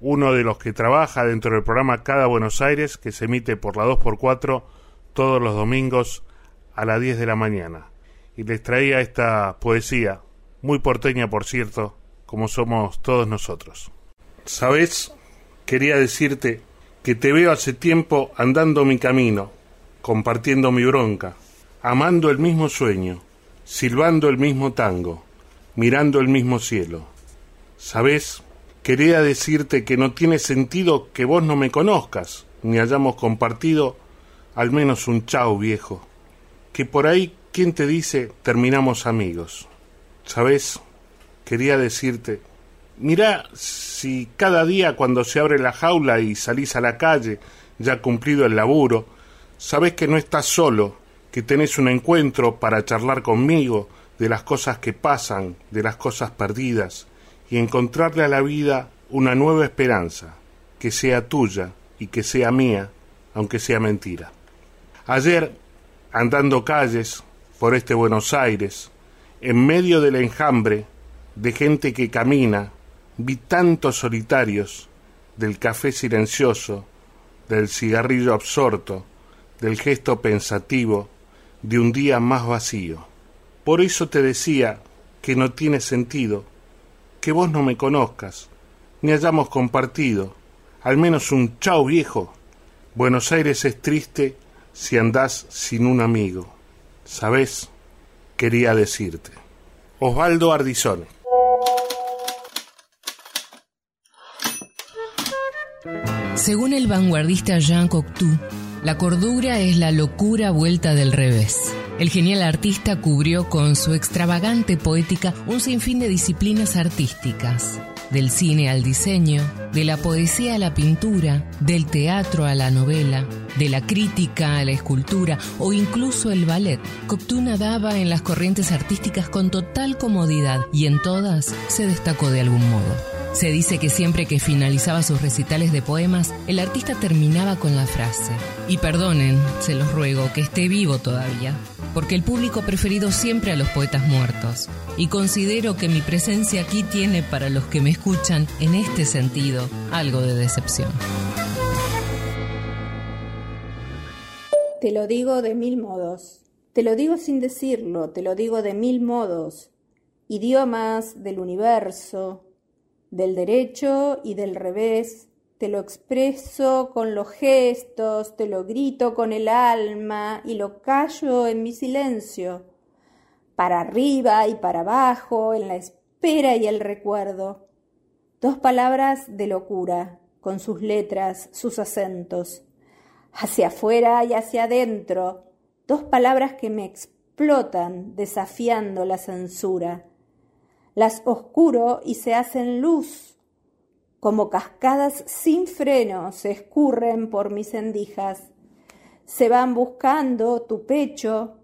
uno de los que trabaja dentro del programa Cada Buenos Aires, que se emite por la 2x4 todos los domingos a las 10 de la mañana. Y les traía esta poesía, muy porteña por cierto, como somos todos nosotros. ¿Sabes? Quería decirte que te veo hace tiempo andando mi camino, compartiendo mi bronca, amando el mismo sueño, silbando el mismo tango, mirando el mismo cielo. ¿Sabes? Quería decirte que no tiene sentido que vos no me conozcas, ni hayamos compartido al menos un chao viejo. Que por ahí, ¿quién te dice terminamos amigos? ¿Sabes? Quería decirte, mira si cada día cuando se abre la jaula y salís a la calle, ya cumplido el laburo, sabes que no estás solo, que tenés un encuentro para charlar conmigo de las cosas que pasan, de las cosas perdidas, y encontrarle a la vida una nueva esperanza, que sea tuya y que sea mía, aunque sea mentira. Ayer, andando calles por este Buenos Aires, en medio del enjambre de gente que camina, vi tantos solitarios del café silencioso, del cigarrillo absorto, del gesto pensativo, de un día más vacío. Por eso te decía que no tiene sentido que vos no me conozcas, ni hayamos compartido, al menos un chao viejo. Buenos Aires es triste si andás sin un amigo. ¿Sabés? Quería decirte. Osvaldo Ardizone. Según el vanguardista Jean Cocteau, la cordura es la locura vuelta del revés. El genial artista cubrió con su extravagante poética un sinfín de disciplinas artísticas, del cine al diseño, de la poesía a la pintura, del teatro a la novela, de la crítica a la escultura o incluso el ballet. Cocteau nadaba en las corrientes artísticas con total comodidad y en todas se destacó de algún modo. Se dice que siempre que finalizaba sus recitales de poemas, el artista terminaba con la frase, y perdonen, se los ruego, que esté vivo todavía, porque el público ha preferido siempre a los poetas muertos, y considero que mi presencia aquí tiene para los que me escuchan, en este sentido, algo de decepción. Te lo digo de mil modos, te lo digo sin decirlo, te lo digo de mil modos, idiomas del universo, del derecho y del revés, te lo expreso con los gestos, te lo grito con el alma y lo callo en mi silencio, para arriba y para abajo, en la espera y el recuerdo. Dos palabras de locura, con sus letras, sus acentos, hacia afuera y hacia adentro, dos palabras que me explotan desafiando la censura las oscuro y se hacen luz. Como cascadas sin freno se escurren por mis endijas. Se van buscando tu pecho,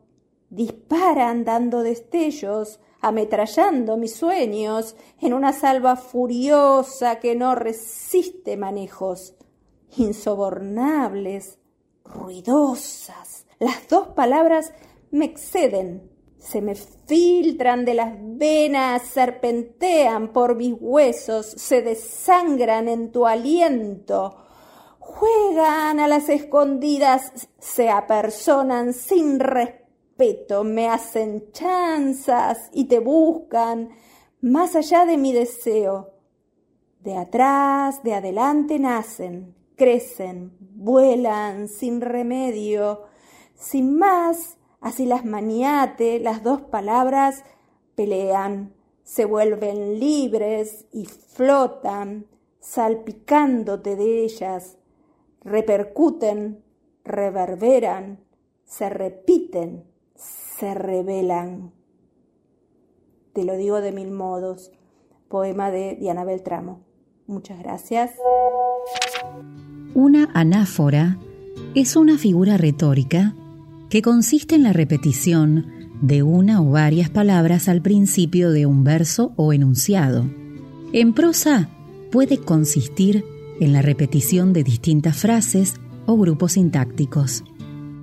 disparan dando destellos, ametrallando mis sueños en una salva furiosa que no resiste manejos, insobornables, ruidosas. Las dos palabras me exceden, se me filtran de las venas, serpentean por mis huesos, se desangran en tu aliento, juegan a las escondidas, se apersonan sin respeto, me hacen chanzas y te buscan más allá de mi deseo. De atrás, de adelante nacen, crecen, vuelan sin remedio, sin más Así las maniate, las dos palabras pelean, se vuelven libres y flotan, salpicándote de ellas, repercuten, reverberan, se repiten, se revelan. Te lo digo de mil modos. Poema de Diana Beltramo. Muchas gracias. Una anáfora es una figura retórica que consiste en la repetición de una o varias palabras al principio de un verso o enunciado. En prosa puede consistir en la repetición de distintas frases o grupos sintácticos.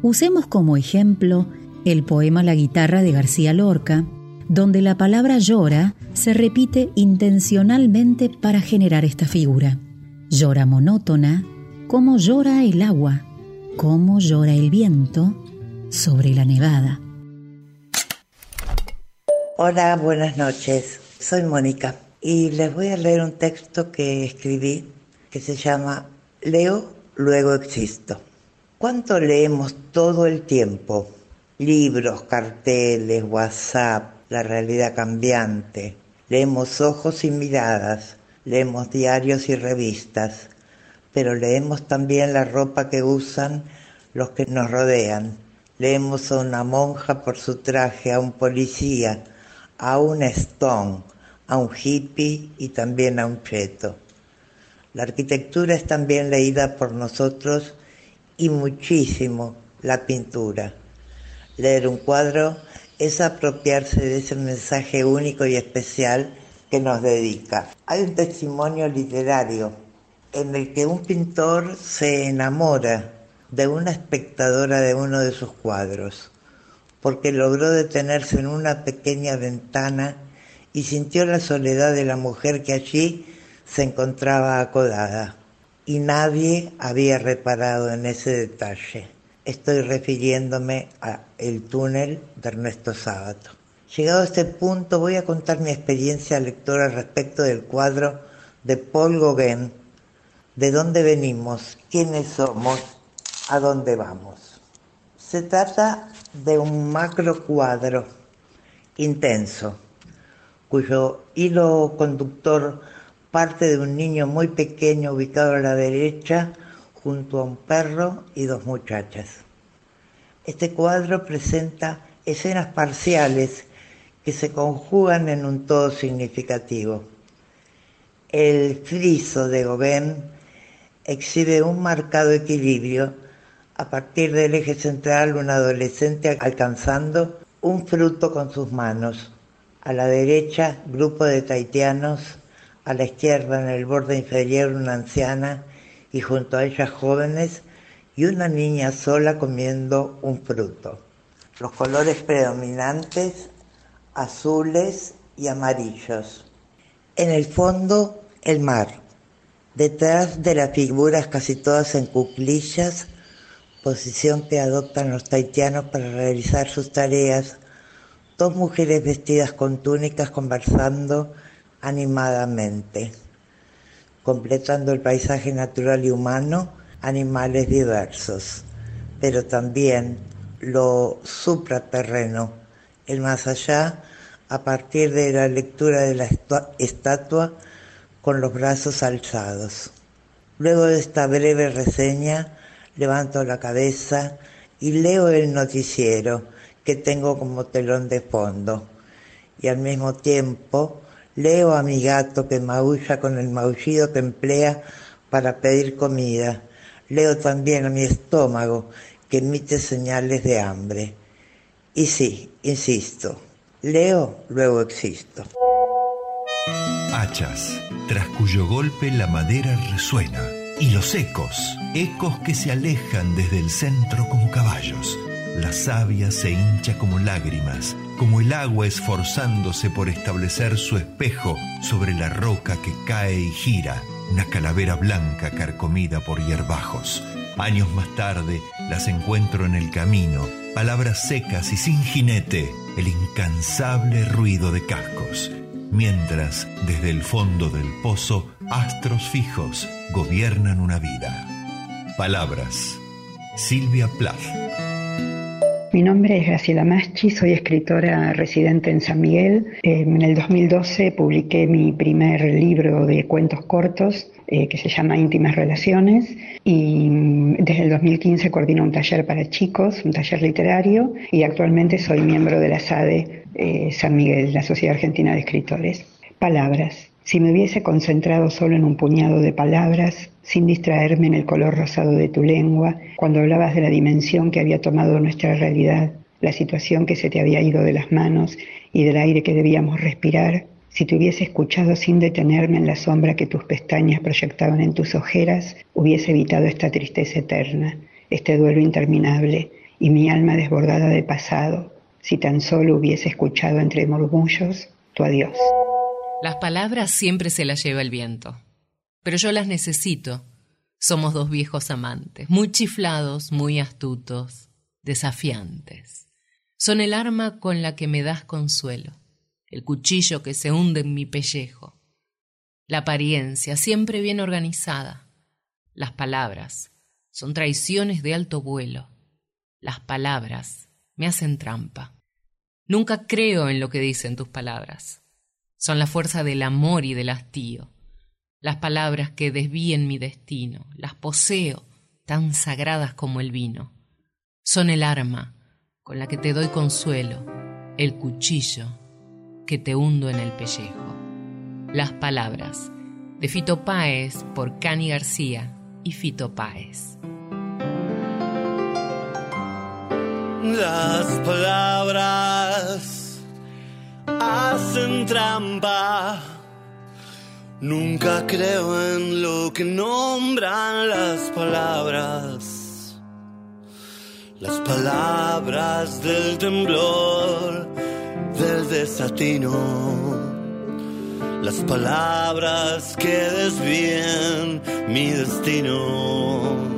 Usemos como ejemplo el poema La guitarra de García Lorca, donde la palabra llora se repite intencionalmente para generar esta figura. Llora monótona, como llora el agua, como llora el viento, sobre la nevada. Hola, buenas noches. Soy Mónica y les voy a leer un texto que escribí que se llama Leo, luego existo. ¿Cuánto leemos todo el tiempo? Libros, carteles, WhatsApp, la realidad cambiante. Leemos ojos y miradas, leemos diarios y revistas, pero leemos también la ropa que usan los que nos rodean Leemos a una monja por su traje, a un policía, a un stone, a un hippie y también a un cheto. La arquitectura es también leída por nosotros y muchísimo la pintura. Leer un cuadro es apropiarse de ese mensaje único y especial que nos dedica. Hay un testimonio literario en el que un pintor se enamora de una espectadora de uno de sus cuadros, porque logró detenerse en una pequeña ventana y sintió la soledad de la mujer que allí se encontraba acodada. Y nadie había reparado en ese detalle. Estoy refiriéndome a El túnel de Ernesto Sábato. Llegado a este punto voy a contar mi experiencia lectora respecto del cuadro de Paul Gauguin, de dónde venimos, quiénes somos a dónde vamos. Se trata de un macro cuadro intenso, cuyo hilo conductor parte de un niño muy pequeño ubicado a la derecha junto a un perro y dos muchachas. Este cuadro presenta escenas parciales que se conjugan en un todo significativo. El friso de Gauguin exhibe un marcado equilibrio a partir del eje central un adolescente alcanzando un fruto con sus manos. A la derecha, grupo de taitianos. A la izquierda, en el borde inferior, una anciana y junto a ella jóvenes y una niña sola comiendo un fruto. Los colores predominantes, azules y amarillos. En el fondo, el mar. Detrás de las figuras casi todas en cuclillas, posición que adoptan los taitianos para realizar sus tareas, dos mujeres vestidas con túnicas conversando animadamente, completando el paisaje natural y humano, animales diversos, pero también lo supraterreno, el más allá, a partir de la lectura de la estatua con los brazos alzados. Luego de esta breve reseña, levanto la cabeza y leo el noticiero que tengo como telón de fondo. Y al mismo tiempo leo a mi gato que maulla con el maullido que emplea para pedir comida. Leo también a mi estómago que emite señales de hambre. Y sí, insisto, leo, luego existo. Hachas, tras cuyo golpe la madera resuena y los ecos, ecos que se alejan desde el centro como caballos. La savia se hincha como lágrimas, como el agua esforzándose por establecer su espejo sobre la roca que cae y gira, una calavera blanca carcomida por hierbajos. Años más tarde las encuentro en el camino, palabras secas y sin jinete, el incansable ruido de cascos mientras desde el fondo del pozo astros fijos gobiernan una vida. Palabras. Silvia Plath. Mi nombre es Graciela Maschi, soy escritora residente en San Miguel. En el 2012 publiqué mi primer libro de cuentos cortos eh, que se llama Íntimas Relaciones y mm, desde el 2015 coordino un taller para chicos, un taller literario y actualmente soy miembro de la SADE eh, San Miguel, la Sociedad Argentina de Escritores. Palabras. Si me hubiese concentrado solo en un puñado de palabras, sin distraerme en el color rosado de tu lengua, cuando hablabas de la dimensión que había tomado nuestra realidad, la situación que se te había ido de las manos y del aire que debíamos respirar, si te hubiese escuchado sin detenerme en la sombra que tus pestañas proyectaban en tus ojeras, hubiese evitado esta tristeza eterna, este duelo interminable y mi alma desbordada de pasado, si tan solo hubiese escuchado entre murmullos tu adiós. Las palabras siempre se las lleva el viento, pero yo las necesito. Somos dos viejos amantes, muy chiflados, muy astutos, desafiantes. Son el arma con la que me das consuelo, el cuchillo que se hunde en mi pellejo, la apariencia siempre bien organizada. Las palabras son traiciones de alto vuelo. Las palabras me hacen trampa. Nunca creo en lo que dicen tus palabras. Son la fuerza del amor y del hastío. Las palabras que desvíen mi destino, las poseo, tan sagradas como el vino. Son el arma con la que te doy consuelo, el cuchillo que te hundo en el pellejo. Las palabras de Fito Páez por Cani García y Fito Páez. Las palabras hacen trampa. Nunca creo en lo que nombran las palabras. Las palabras del temblor, del desatino. Las palabras que desvíen mi destino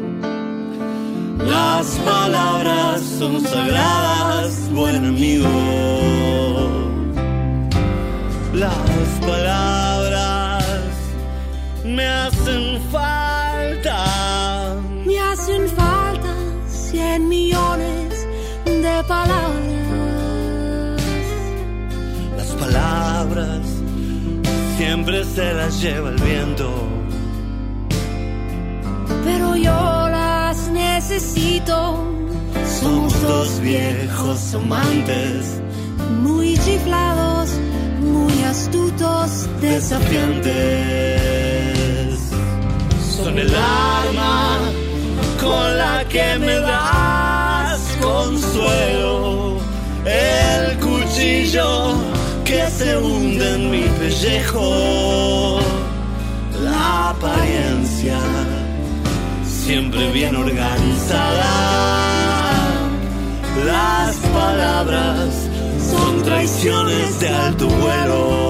las palabras son sagradas, buen amigo. Las palabras me hacen falta. Me hacen falta cien millones de palabras. Las palabras siempre se las lleva el viento. Pero yo las necesito. Somos dos viejos amantes, muy chiflados, muy astutos, desafiantes. Son el arma con la que me das consuelo, el cuchillo que se hunde en mi pellejo, la apariencia siempre bien organizada. Las palabras son traiciones de alto vuelo.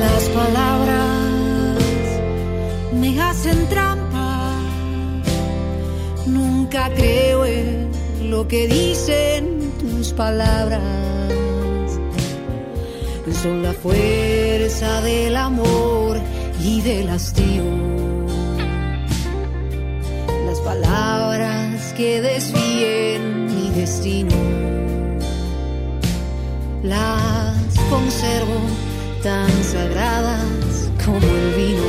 Las palabras me hacen trampa. Nunca creo en lo que dicen Son la fuerza del amor y del hastío. Las palabras que desvíen mi destino. Las conservo tan sagradas como el vino.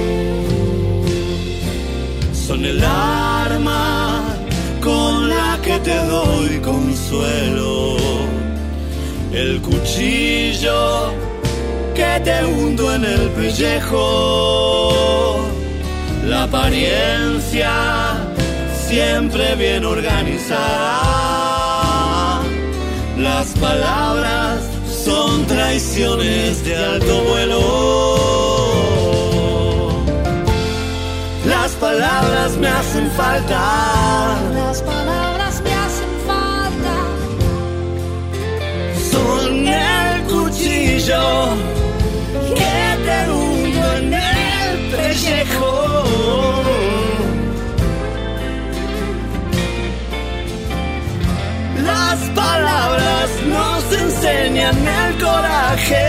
Son el arma con la que te doy consuelo. El cuchillo que te hundo en el pellejo. La apariencia siempre bien organizada. Las palabras son traiciones de alto vuelo. Las palabras me hacen falta. Las palabras enseñan el coraje.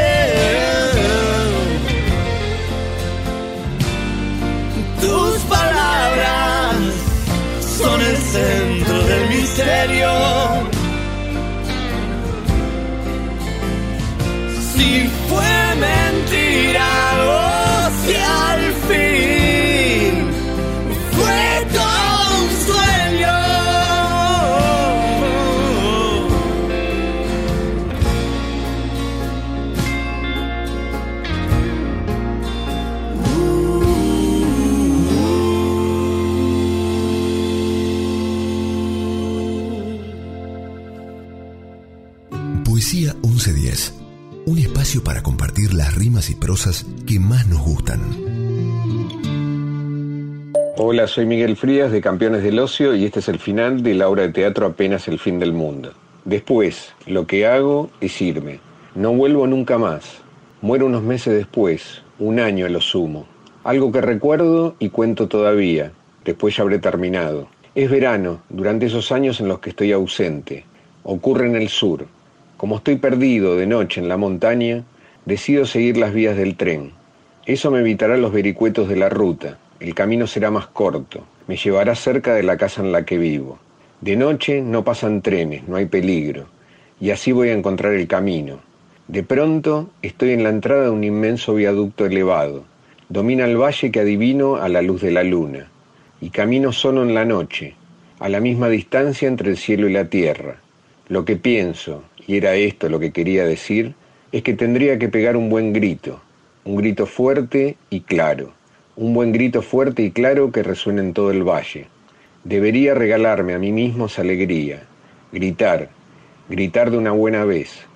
Tus palabras son el centro del misterio. Prosas que más nos gustan. Hola, soy Miguel Frías de Campeones del Ocio y este es el final de la obra de teatro Apenas el fin del mundo. Después, lo que hago es irme. No vuelvo nunca más. Muero unos meses después, un año a lo sumo. Algo que recuerdo y cuento todavía. Después ya habré terminado. Es verano, durante esos años en los que estoy ausente. Ocurre en el sur. Como estoy perdido de noche en la montaña, decido seguir las vías del tren. Eso me evitará los vericuetos de la ruta. El camino será más corto. Me llevará cerca de la casa en la que vivo. De noche no pasan trenes, no hay peligro. Y así voy a encontrar el camino. De pronto estoy en la entrada de un inmenso viaducto elevado. Domina el valle que adivino a la luz de la luna. Y camino solo en la noche, a la misma distancia entre el cielo y la tierra. Lo que pienso, y era esto lo que quería decir, es que tendría que pegar un buen grito, un grito fuerte y claro, un buen grito fuerte y claro que resuene en todo el valle. Debería regalarme a mí mismo esa alegría, gritar, gritar de una buena vez,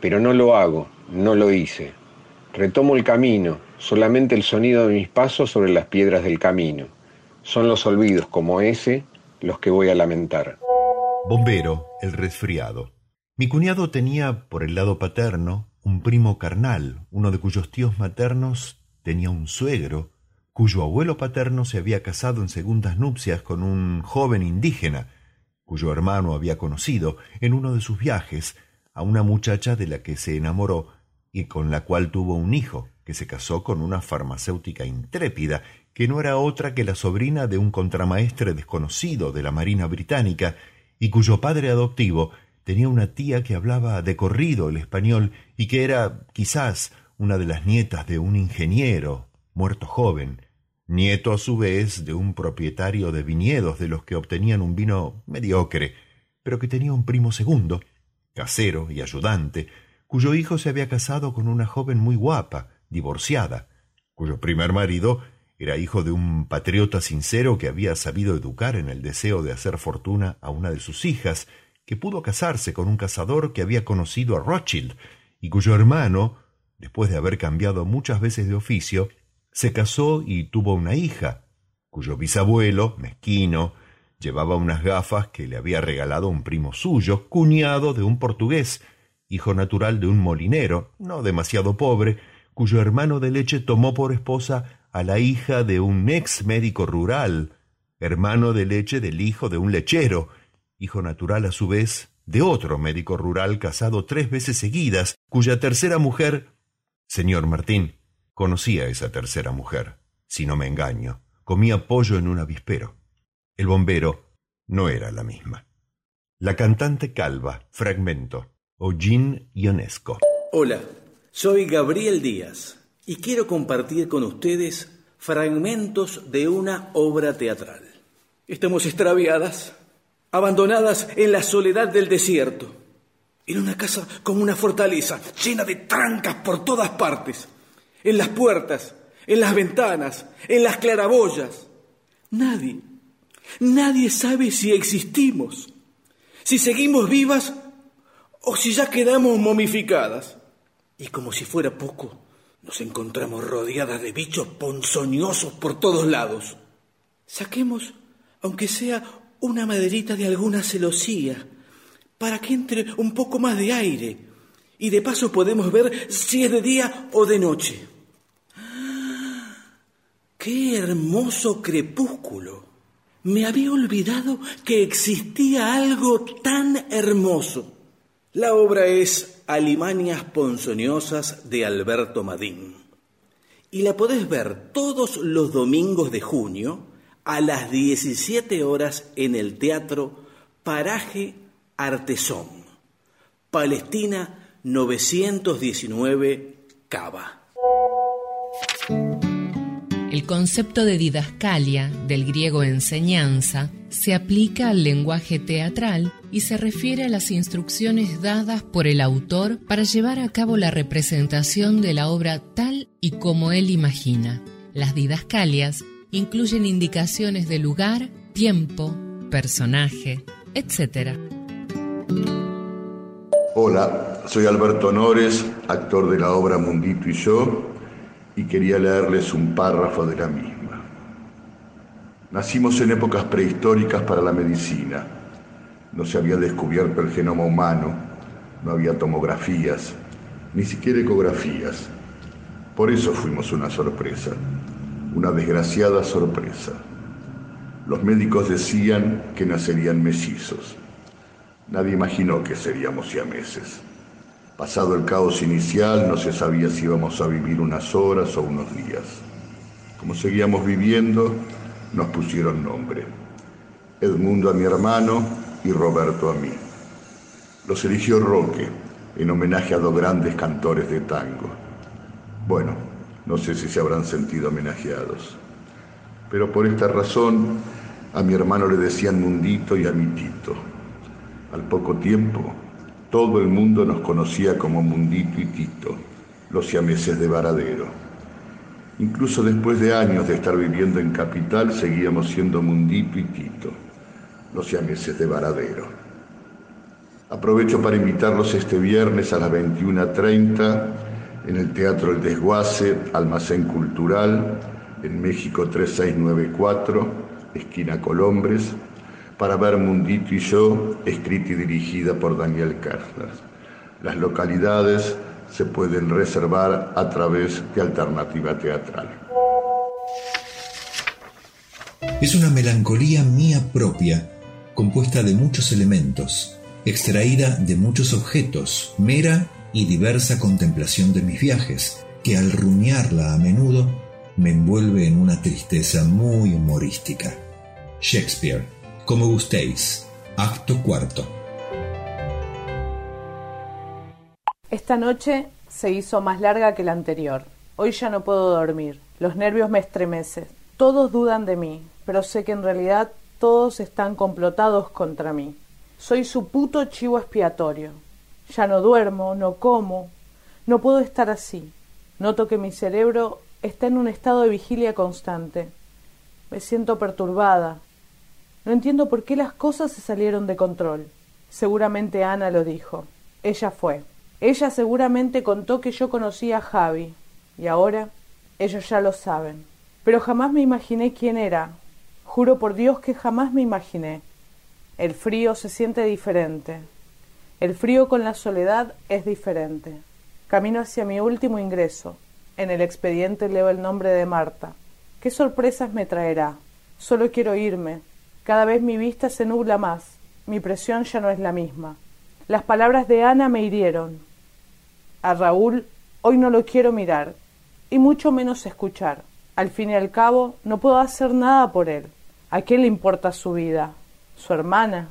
pero no lo hago, no lo hice. Retomo el camino, solamente el sonido de mis pasos sobre las piedras del camino. Son los olvidos como ese los que voy a lamentar. Bombero, el resfriado. Mi cuñado tenía, por el lado paterno, un primo carnal, uno de cuyos tíos maternos tenía un suegro, cuyo abuelo paterno se había casado en segundas nupcias con un joven indígena, cuyo hermano había conocido en uno de sus viajes a una muchacha de la que se enamoró y con la cual tuvo un hijo. que se casó con una farmacéutica intrépida, que no era otra que la sobrina de un contramaestre desconocido de la Marina Británica, y cuyo padre adoptivo tenía una tía que hablaba de corrido el español y que era quizás una de las nietas de un ingeniero muerto joven, nieto a su vez de un propietario de viñedos de los que obtenían un vino mediocre, pero que tenía un primo segundo, casero y ayudante, cuyo hijo se había casado con una joven muy guapa, divorciada, cuyo primer marido era hijo de un patriota sincero que había sabido educar en el deseo de hacer fortuna a una de sus hijas, que pudo casarse con un cazador que había conocido a Rothschild, y cuyo hermano, después de haber cambiado muchas veces de oficio, se casó y tuvo una hija, cuyo bisabuelo, mezquino, llevaba unas gafas que le había regalado un primo suyo, cuñado de un portugués, hijo natural de un molinero, no demasiado pobre, cuyo hermano de leche tomó por esposa a la hija de un ex médico rural, hermano de leche del hijo de un lechero, hijo natural a su vez de otro médico rural casado tres veces seguidas, cuya tercera mujer, señor Martín, conocía a esa tercera mujer, si no me engaño, comía pollo en un avispero. El bombero no era la misma. La cantante calva, fragmento, Jean Ionesco. Hola, soy Gabriel Díaz y quiero compartir con ustedes fragmentos de una obra teatral. Estamos extraviadas, abandonadas en la soledad del desierto, en una casa como una fortaleza, llena de trancas por todas partes, en las puertas, en las ventanas, en las claraboyas. Nadie, nadie sabe si existimos, si seguimos vivas o si ya quedamos momificadas. Y como si fuera poco, nos encontramos rodeadas de bichos ponzoñosos por todos lados. Saquemos, aunque sea una maderita de alguna celosía, para que entre un poco más de aire, y de paso podemos ver si es de día o de noche. ¡Qué hermoso crepúsculo! Me había olvidado que existía algo tan hermoso. La obra es Alimanias Ponzoñosas de Alberto Madín. Y la podés ver todos los domingos de junio a las 17 horas en el Teatro Paraje Artesón, Palestina 919 Cava. El concepto de didascalia, del griego enseñanza, se aplica al lenguaje teatral y se refiere a las instrucciones dadas por el autor para llevar a cabo la representación de la obra tal y como él imagina. Las didascalias incluyen indicaciones de lugar, tiempo, personaje, etc. Hola, soy Alberto Nores, actor de la obra Mundito y yo, y quería leerles un párrafo de la misma. Nacimos en épocas prehistóricas para la medicina. No se había descubierto el genoma humano, no había tomografías, ni siquiera ecografías. Por eso fuimos una sorpresa, una desgraciada sorpresa. Los médicos decían que nacerían mellizos. Nadie imaginó que seríamos siameses. Pasado el caos inicial, no se sabía si íbamos a vivir unas horas o unos días. Como seguíamos viviendo, nos pusieron nombre. Edmundo a mi hermano y Roberto a mí. Los eligió Roque en homenaje a dos grandes cantores de tango. Bueno, no sé si se habrán sentido homenajeados. Pero por esta razón a mi hermano le decían Mundito y a mi Tito. Al poco tiempo, todo el mundo nos conocía como Mundito y Tito, los siameses de Varadero. Incluso después de años de estar viviendo en Capital, seguíamos siendo Mundito y Tito, los siameses de Varadero. Aprovecho para invitarlos este viernes a las 21.30 en el Teatro El Desguace, Almacén Cultural, en México 3694, esquina Colombres, para ver Mundito y yo, escrita y dirigida por Daniel Kerner. Las localidades se pueden reservar a través de alternativa teatral. Es una melancolía mía propia, compuesta de muchos elementos, extraída de muchos objetos, mera y diversa contemplación de mis viajes, que al rumiarla a menudo me envuelve en una tristeza muy humorística. Shakespeare, como gustéis, acto cuarto. Esta noche se hizo más larga que la anterior. Hoy ya no puedo dormir. Los nervios me estremecen. Todos dudan de mí, pero sé que en realidad todos están complotados contra mí. Soy su puto chivo expiatorio. Ya no duermo, no como, no puedo estar así. Noto que mi cerebro está en un estado de vigilia constante. Me siento perturbada. No entiendo por qué las cosas se salieron de control. Seguramente Ana lo dijo. Ella fue. Ella seguramente contó que yo conocía a Javi. Y ahora ellos ya lo saben. Pero jamás me imaginé quién era. Juro por Dios que jamás me imaginé. El frío se siente diferente. El frío con la soledad es diferente. Camino hacia mi último ingreso. En el expediente leo el nombre de Marta. ¿Qué sorpresas me traerá? Solo quiero irme. Cada vez mi vista se nubla más. Mi presión ya no es la misma. Las palabras de Ana me hirieron. A Raúl hoy no lo quiero mirar, y mucho menos escuchar. Al fin y al cabo, no puedo hacer nada por él. ¿A quién le importa su vida? ¿Su hermana?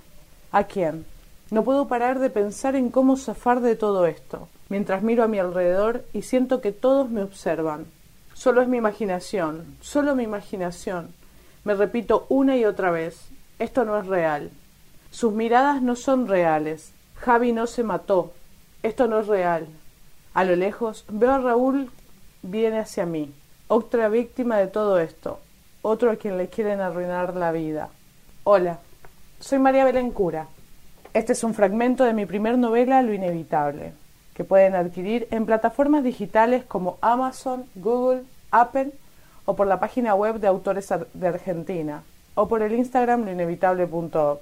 ¿A quién? No puedo parar de pensar en cómo zafar de todo esto mientras miro a mi alrededor y siento que todos me observan. Solo es mi imaginación, solo mi imaginación. Me repito una y otra vez, esto no es real. Sus miradas no son reales. Javi no se mató. Esto no es real. A lo lejos veo a Raúl viene hacia mí. Otra víctima de todo esto. Otro a quien le quieren arruinar la vida. Hola, soy María Belencura. Este es un fragmento de mi primer novela Lo Inevitable que pueden adquirir en plataformas digitales como Amazon, Google, Apple o por la página web de Autores de Argentina o por el Instagram loinevitable.org.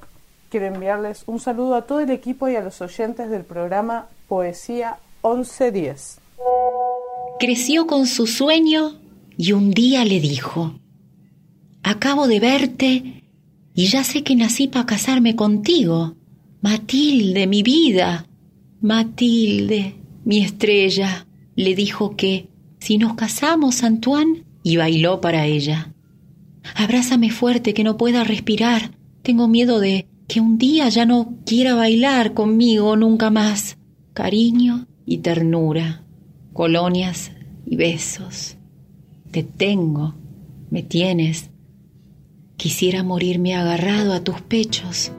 Quiero enviarles un saludo a todo el equipo y a los oyentes del programa Poesía 1110. Creció con su sueño y un día le dijo, Acabo de verte y ya sé que nací para casarme contigo. Matilde, mi vida. Matilde, mi estrella, le dijo que si nos casamos, Antoine, y bailó para ella. Abrázame fuerte que no pueda respirar. Tengo miedo de que un día ya no quiera bailar conmigo nunca más. Cariño y ternura, colonias y besos. Te tengo, me tienes. Quisiera morirme agarrado a tus pechos.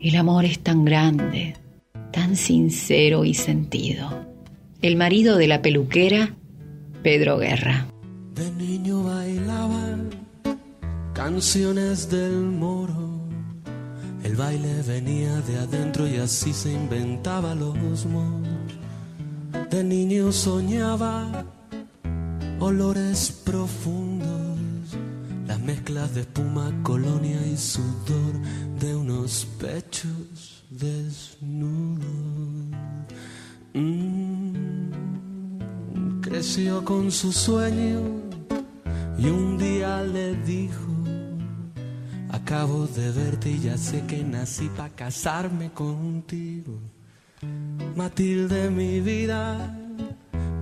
El amor es tan grande tan sincero y sentido. El marido de la peluquera, Pedro Guerra. De niño bailaba canciones del moro. El baile venía de adentro y así se inventaba los moros. De niño soñaba olores profundos, las mezclas de espuma, colonia y sudor de unos pechos desnudo. Mm, creció con su sueño y un día le dijo, acabo de verte y ya sé que nací para casarme contigo. Matilde mi vida,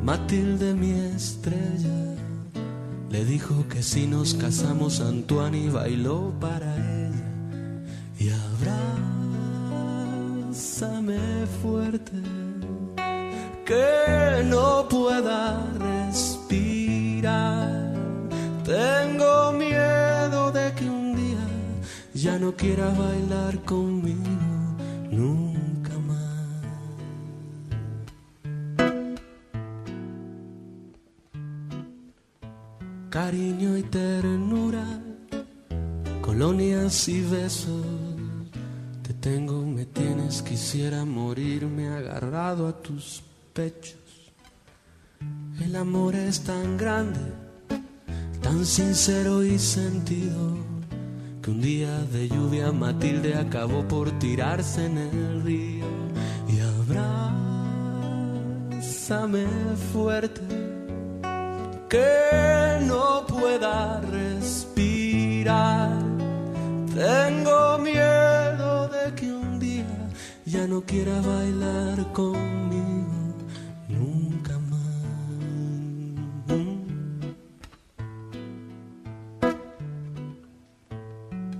Matilde mi estrella. Le dijo que si nos casamos Antoine bailó para ella y Abrázame fuerte, que no pueda respirar. Tengo miedo de que un día ya no quiera bailar conmigo nunca Cariño y ternura, colonias y besos tengo, me tienes, quisiera morirme agarrado a tus pechos. El amor es tan grande, tan sincero y sentido, que un día de lluvia Matilde acabó por tirarse en el río. Y abrázame fuerte, que no pueda respirar. Tengo miedo de que un día ya no quiera bailar conmigo nunca más.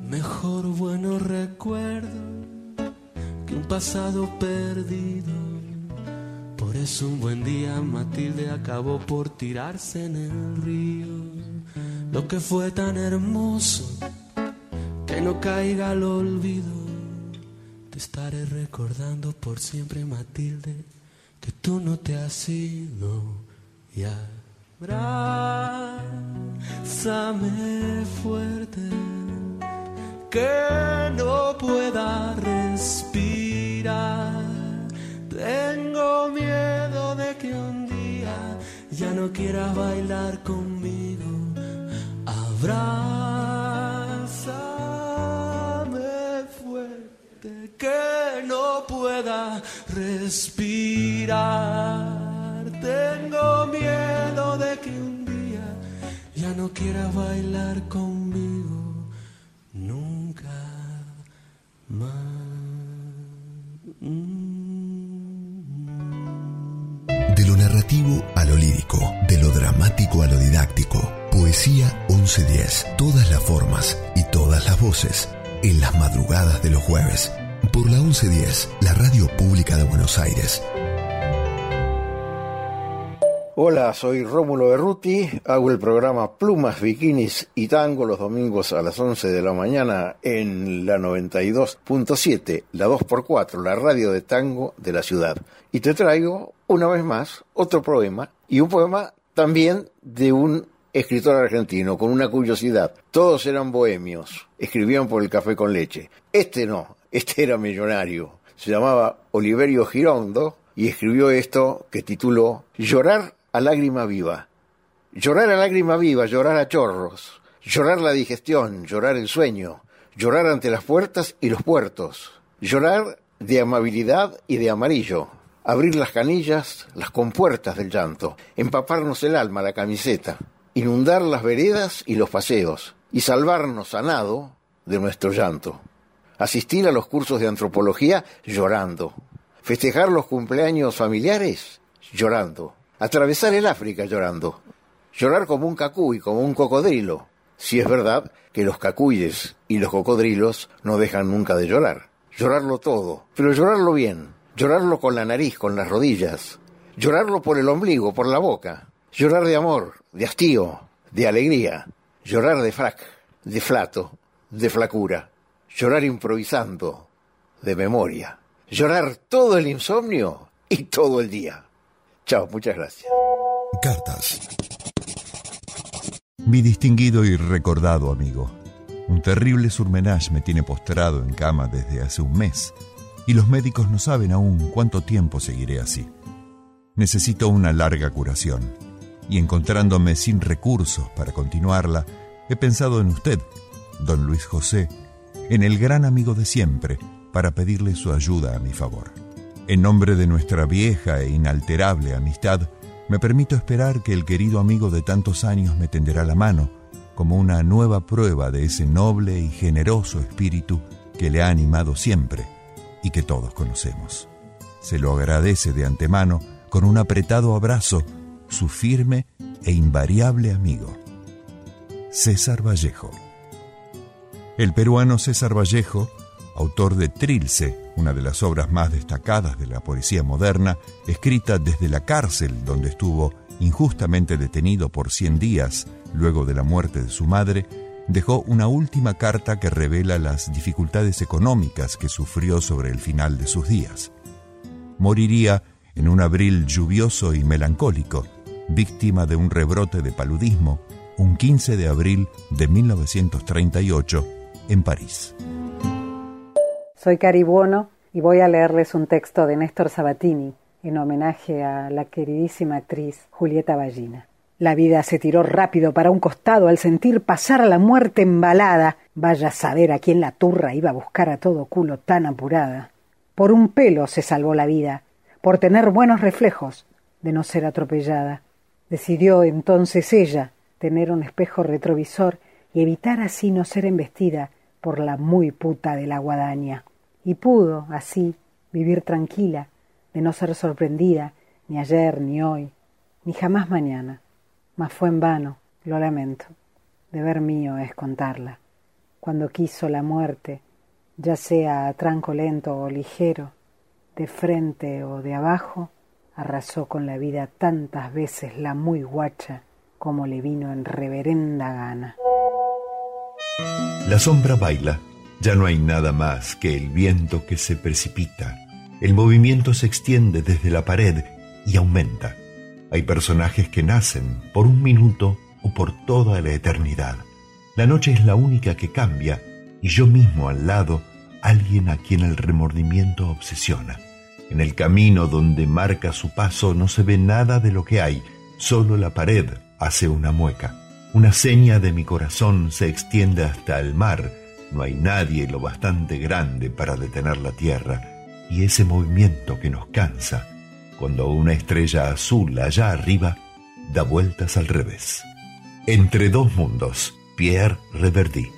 Mejor buenos recuerdos que un pasado perdido. Por eso un buen día Matilde acabó por tirarse en el río. Lo que fue tan hermoso que no caiga al olvido. Te estaré recordando por siempre Matilde que tú no te has ido y abrázame fuerte que no pueda ya no quieras bailar conmigo. Abrázame fuerte que no pueda respirar. Tengo miedo de que un día ya no quieras bailar conmigo. Nunca más. A lo didáctico. Poesía 1110. Todas las formas y todas las voces. En las madrugadas de los jueves. Por la 1110, la radio pública de Buenos Aires. Hola, soy Rómulo Berruti, hago el programa Plumas, Bikinis y Tango los domingos a las 11 de la mañana en la 92.7, la 2x4, la radio de tango de la ciudad. Y te traigo, una vez más, otro poema, y un poema también de un escritor argentino, con una curiosidad. Todos eran bohemios, escribían por el café con leche. Este no, este era millonario. Se llamaba Oliverio Girondo y escribió esto que tituló Llorar a lágrima viva. Llorar a lágrima viva, llorar a chorros, llorar la digestión, llorar el sueño, llorar ante las puertas y los puertos, llorar de amabilidad y de amarillo, abrir las canillas, las compuertas del llanto, empaparnos el alma, la camiseta, inundar las veredas y los paseos, y salvarnos a nado de nuestro llanto. Asistir a los cursos de antropología llorando. Festejar los cumpleaños familiares llorando. Atravesar el África llorando. Llorar como un cacuy, como un cocodrilo. Si es verdad que los cacuyes y los cocodrilos no dejan nunca de llorar. Llorarlo todo, pero llorarlo bien. Llorarlo con la nariz, con las rodillas. Llorarlo por el ombligo, por la boca. Llorar de amor, de hastío, de alegría. Llorar de frac, de flato, de flacura. Llorar improvisando, de memoria. Llorar todo el insomnio y todo el día. Chao, muchas gracias. Cartas. Mi distinguido y recordado amigo, un terrible surmenage me tiene postrado en cama desde hace un mes y los médicos no saben aún cuánto tiempo seguiré así. Necesito una larga curación y encontrándome sin recursos para continuarla, he pensado en usted, don Luis José, en el gran amigo de siempre, para pedirle su ayuda a mi favor. En nombre de nuestra vieja e inalterable amistad, me permito esperar que el querido amigo de tantos años me tenderá la mano como una nueva prueba de ese noble y generoso espíritu que le ha animado siempre y que todos conocemos. Se lo agradece de antemano con un apretado abrazo su firme e invariable amigo, César Vallejo. El peruano César Vallejo, autor de Trilce, una de las obras más destacadas de la poesía moderna, escrita desde la cárcel donde estuvo injustamente detenido por 100 días luego de la muerte de su madre, dejó una última carta que revela las dificultades económicas que sufrió sobre el final de sus días. Moriría en un abril lluvioso y melancólico, víctima de un rebrote de paludismo, un 15 de abril de 1938 en París. Soy Cari Buono y voy a leerles un texto de Néstor Sabatini en homenaje a la queridísima actriz Julieta Ballina. La vida se tiró rápido para un costado al sentir pasar a la muerte embalada. Vaya a saber a quién la turra iba a buscar a todo culo tan apurada. Por un pelo se salvó la vida, por tener buenos reflejos de no ser atropellada. Decidió entonces ella tener un espejo retrovisor y evitar así no ser embestida por la muy puta de la guadaña. Y pudo, así, vivir tranquila, de no ser sorprendida, ni ayer, ni hoy, ni jamás mañana. Mas fue en vano, lo lamento. Deber mío es contarla. cuando quiso la muerte, ya sea a tranco lento o ligero, de frente o de abajo, arrasó con la vida tantas veces la muy guacha como le vino en reverenda gana. La sombra baila, ya no hay nada más que el viento que se precipita. El movimiento se extiende desde la pared y aumenta. Hay personajes que nacen por un minuto o por toda la eternidad. La noche es la única que cambia y yo mismo al lado, alguien a quien el remordimiento obsesiona. En el camino donde marca su paso no se ve nada de lo que hay, solo la pared hace una mueca. Una seña de mi corazón se extiende hasta el mar. No hay nadie lo bastante grande para detener la tierra. Y ese movimiento que nos cansa, cuando una estrella azul allá arriba da vueltas al revés. Entre dos mundos, Pierre Reverdy.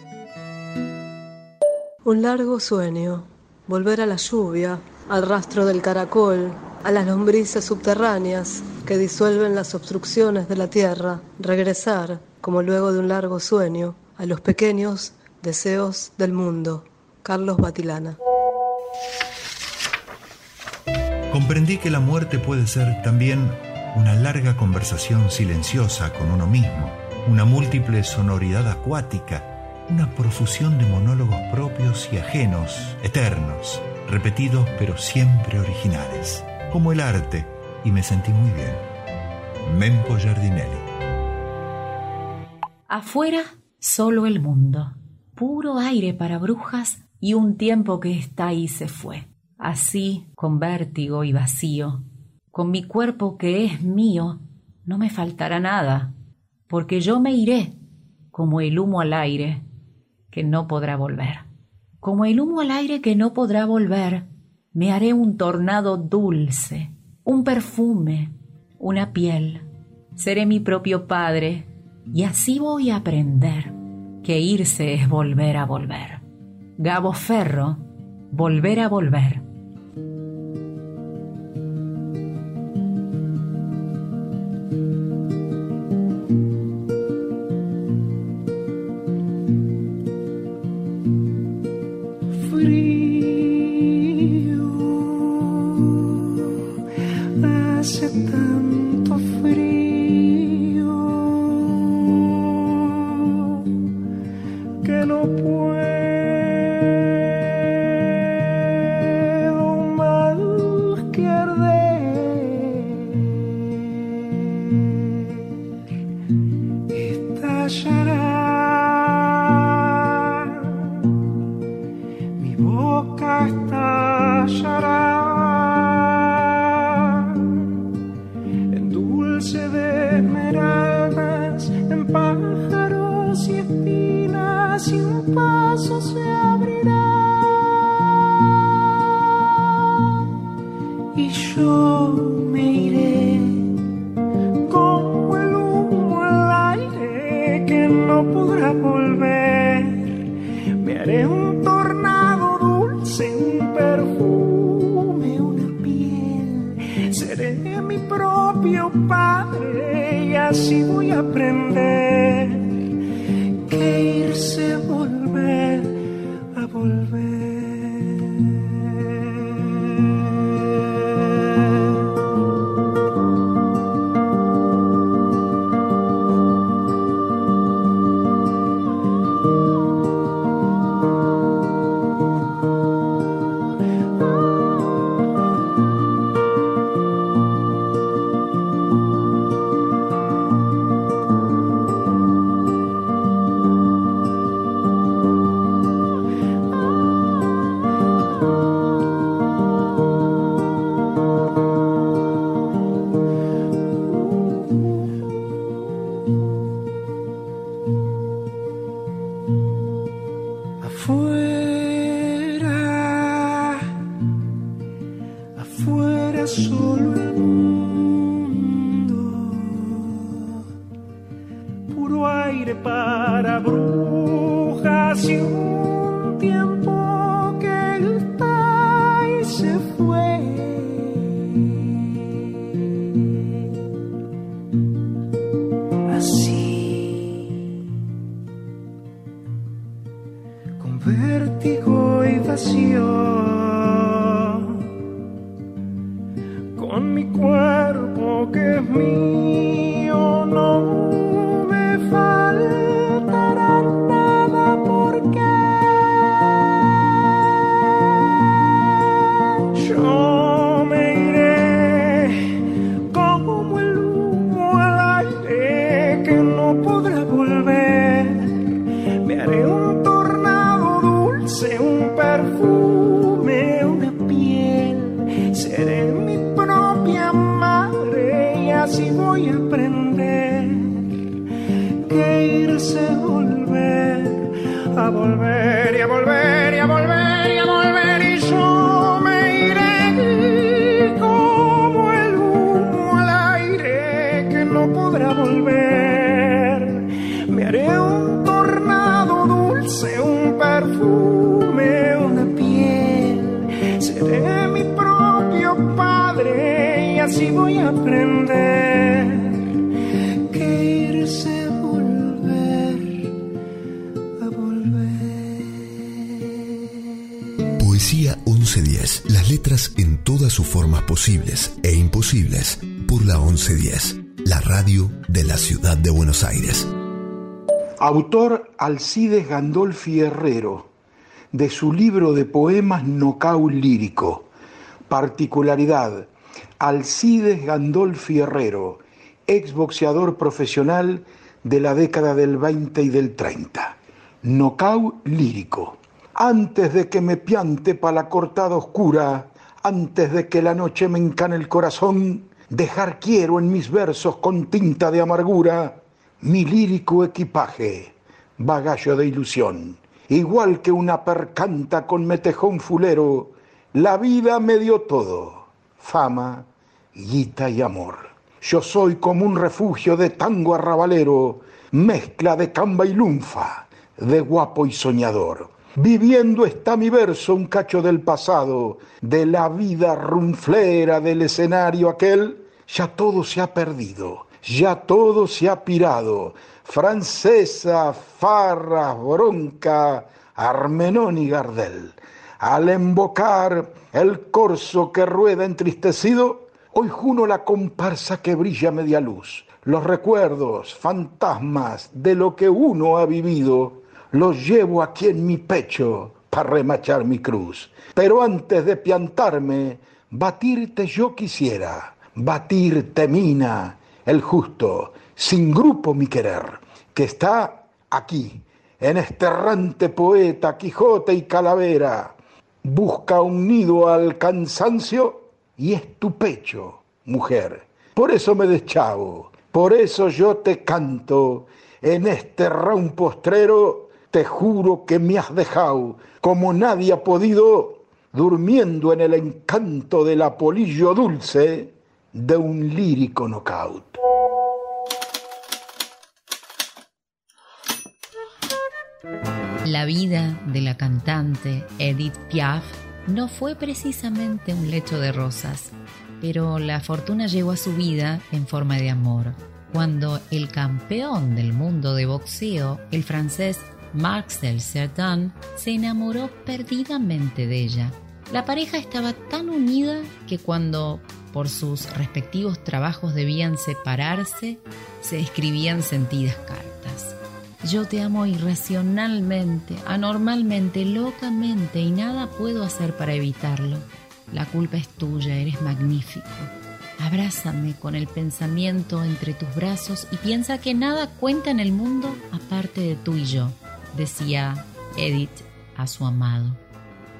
Un largo sueño, volver a la lluvia, al rastro del caracol, a las lombrices subterráneas que disuelven las obstrucciones de la tierra, regresar, como luego de un largo sueño, a los pequeños deseos del mundo. Carlos Batilana. Comprendí que la muerte puede ser también una larga conversación silenciosa con uno mismo, una múltiple sonoridad acuática, una profusión de monólogos propios y ajenos, eternos, repetidos pero siempre originales, como el arte, y me sentí muy bien. Mempo Giardinelli. Afuera, solo el mundo, puro aire para brujas y un tiempo que está ahí se fue. Así, con vértigo y vacío, con mi cuerpo que es mío, no me faltará nada, porque yo me iré como el humo al aire, que no podrá volver. Como el humo al aire que no podrá volver, me haré un tornado dulce, un perfume, una piel. Seré mi propio padre y así voy a aprender que irse es volver a volver. Gabo Ferro, volver a volver. Voy a aprender que irse a volver, a Poesía 1110. Las letras en todas sus formas posibles e imposibles por la 1110. La radio de la ciudad de Buenos Aires. Autor Alcides Gandolfi Herrero, de su libro de poemas Nocau Lírico. Particularidad, Alcides Gandolfi Herrero, exboxeador profesional de la década del 20 y del 30. Nocau Lírico. Antes de que me piante pa' la cortada oscura, antes de que la noche me encane el corazón, dejar quiero en mis versos con tinta de amargura mi lírico equipaje, bagallo de ilusión. Igual que una percanta con metejón fulero, la vida me dio todo, fama, guita y amor. Yo soy como un refugio de tango arrabalero, mezcla de camba y lunfa, de guapo y soñador. Viviendo está mi verso un cacho del pasado, de la vida rumflera del escenario aquel, ya todo se ha perdido, ya todo se ha pirado. Francesa, Farra, Bronca, Armenón y Gardel. Al embocar el corso que rueda entristecido, hoy juno la comparsa que brilla media luz. Los recuerdos, fantasmas de lo que uno ha vivido, los llevo aquí en mi pecho para remachar mi cruz. Pero antes de piantarme, batirte yo quisiera, batirte mina, el justo, sin grupo mi querer, que está aquí, en este errante poeta, Quijote y Calavera. Busca un nido al cansancio y es tu pecho, mujer. Por eso me deschavo, por eso yo te canto, en este round postrero te juro que me has dejado, como nadie ha podido, durmiendo en el encanto del apolillo dulce de un lírico knockout. La vida de la cantante Edith Piaf no fue precisamente un lecho de rosas, pero la fortuna llegó a su vida en forma de amor, cuando el campeón del mundo de boxeo, el francés Marcel Cerdan, se enamoró perdidamente de ella. La pareja estaba tan unida que cuando por sus respectivos trabajos debían separarse, se escribían sentidas cartas. Yo te amo irracionalmente, anormalmente, locamente y nada puedo hacer para evitarlo. La culpa es tuya, eres magnífico. Abrázame con el pensamiento entre tus brazos y piensa que nada cuenta en el mundo aparte de tú y yo, decía Edith a su amado.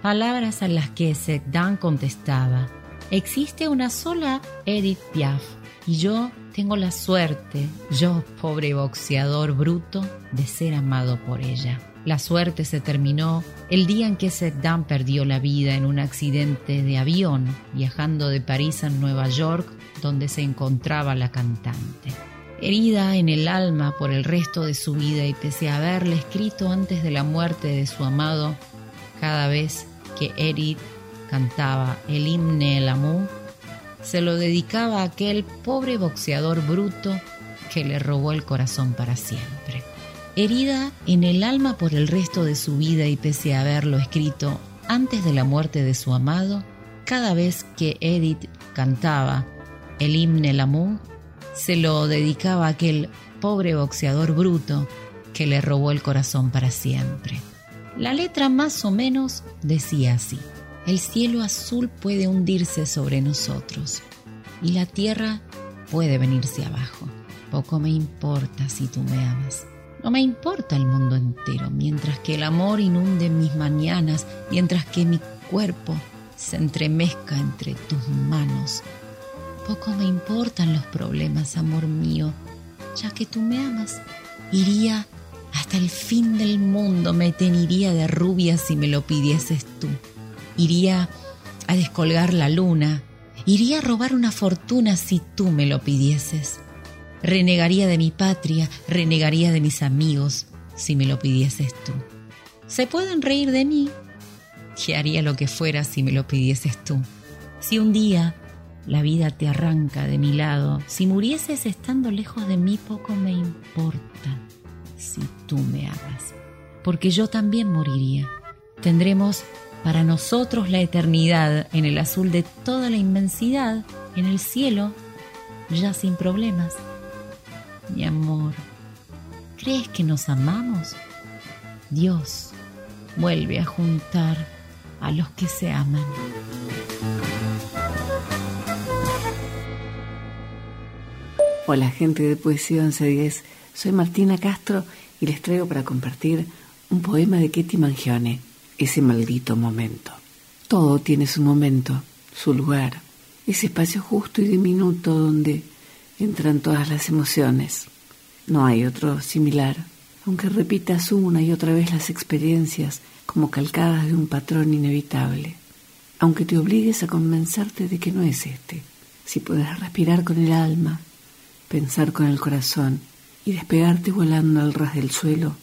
Palabras a las que Segdan contestaba, existe una sola Edith Piaf y yo tengo la suerte, yo pobre boxeador bruto, de ser amado por ella. La suerte se terminó el día en que Segdan perdió la vida en un accidente de avión viajando de París a Nueva York donde se encontraba la cantante. Herida en el alma por el resto de su vida y pese a haberle escrito antes de la muerte de su amado, cada vez que Edith cantaba el himne El Amour, se lo dedicaba aquel pobre boxeador bruto que le robó el corazón para siempre. Herida en el alma por el resto de su vida y pese a haberlo escrito antes de la muerte de su amado, cada vez que Edith cantaba el himne Lamour, se lo dedicaba aquel pobre boxeador bruto que le robó el corazón para siempre. La letra más o menos decía así, el cielo azul puede hundirse sobre nosotros y la tierra puede venirse abajo. Poco me importa si tú me amas. No me importa el mundo entero, mientras que el amor inunde mis mañanas, mientras que mi cuerpo se entremezca entre tus manos. Poco me importan los problemas, amor mío, ya que tú me amas. Iría hasta el fin del mundo, me teniría de rubia si me lo pidieses tú. Iría a descolgar la luna, iría a robar una fortuna si tú me lo pidieses. Renegaría de mi patria, renegaría de mis amigos si me lo pidieses tú. Se pueden reír de mí, que haría lo que fuera si me lo pidieses tú. Si un día la vida te arranca de mi lado, si murieses estando lejos de mí, poco me importa si tú me amas, porque yo también moriría. Tendremos para nosotros la eternidad en el azul de toda la inmensidad, en el cielo, ya sin problemas. Mi amor, ¿crees que nos amamos? Dios vuelve a juntar a los que se aman. Hola gente de Poesía 1110, soy Martina Castro y les traigo para compartir un poema de Ketty Mangione, ese maldito momento. Todo tiene su momento, su lugar, ese espacio justo y diminuto donde entran todas las emociones. No hay otro similar, aunque repitas una y otra vez las experiencias como calcadas de un patrón inevitable, aunque te obligues a convencerte de que no es este. Si puedes respirar con el alma, pensar con el corazón y despegarte volando al ras del suelo,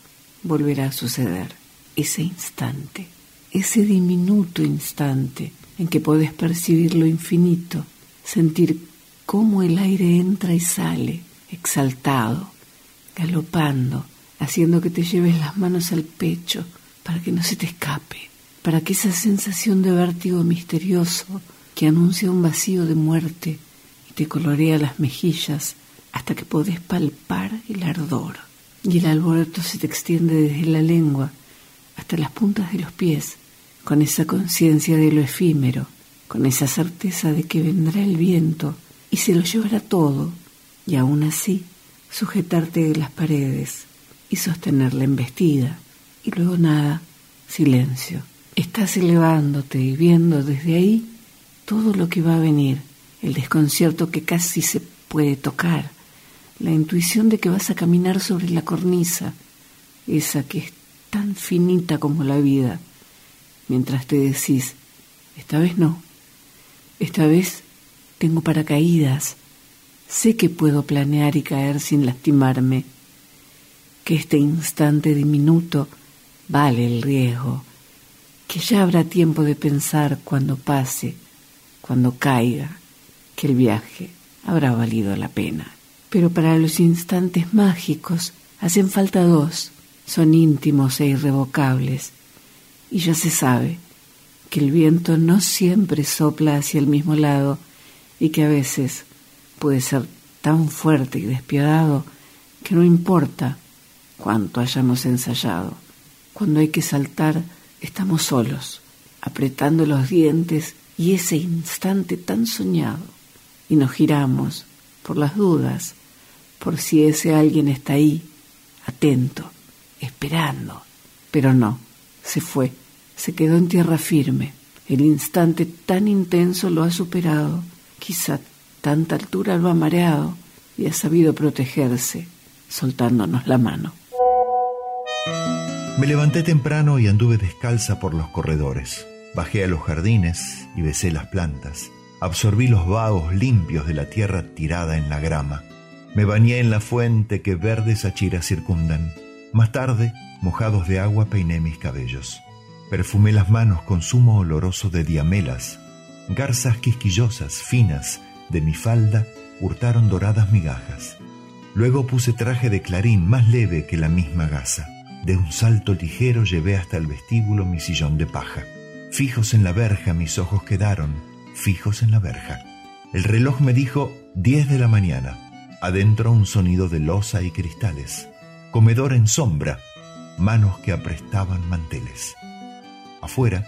volverá a suceder. Ese instante, ese diminuto instante en que puedes percibir lo infinito, sentir cómo el aire entra y sale, exaltado, galopando, haciendo que te lleves las manos al pecho, para que no se te escape, para que esa sensación de vértigo misterioso que anuncia un vacío de muerte y te colorea las mejillas hasta que podés palpar el ardor. Y el alboroto se te extiende desde la lengua hasta las puntas de los pies, con esa conciencia de lo efímero, con esa certeza de que vendrá el viento y se lo llevará todo, y aún así sujetarte de las paredes y sostener la embestida y luego nada, silencio. Estás elevándote y viendo desde ahí todo lo que va a venir, el desconcierto que casi se puede tocar, la intuición de que vas a caminar sobre la cornisa, esa que tan finita como la vida, mientras te decís, esta vez no, esta vez tengo paracaídas, sé que puedo planear y caer sin lastimarme, que este instante diminuto vale el riesgo, que ya habrá tiempo de pensar cuando pase, cuando caiga, que el viaje habrá valido la pena. Pero para los instantes mágicos hacen falta dos, son íntimos e irrevocables, y ya se sabe que el viento no siempre sopla hacia el mismo lado y que a veces puede ser tan fuerte y despiadado que no importa cuánto hayamos ensayado cuando hay que saltar, estamos solos, apretando los dientes y ese instante tan soñado. Y nos giramos por las dudas, por si ese alguien está ahí, atento, esperando. Pero no, se fue, se quedó en tierra firme. El instante tan intenso lo ha superado, quizá tanta altura lo ha mareado y ha sabido protegerse, soltándonos la mano. Me levanté temprano y anduve descalza por los corredores. Bajé a los jardines y besé las plantas. Absorbí los vagos limpios de la tierra tirada en la grama. Me bañé en la fuente que verdes achiras circundan. Más tarde, mojados de agua, peiné mis cabellos. Perfumé las manos con zumo oloroso de diamelas. Garzas quisquillosas, finas, de mi falda, hurtaron doradas migajas. Luego puse traje de clarín más leve que la misma gasa. De un salto ligero llevé hasta el vestíbulo mi sillón de paja. Fijos en la verja mis ojos quedaron, fijos en la verja. El reloj me dijo diez de la mañana. Adentro un sonido de losa y cristales. Comedor en sombra, manos que aprestaban manteles. Afuera,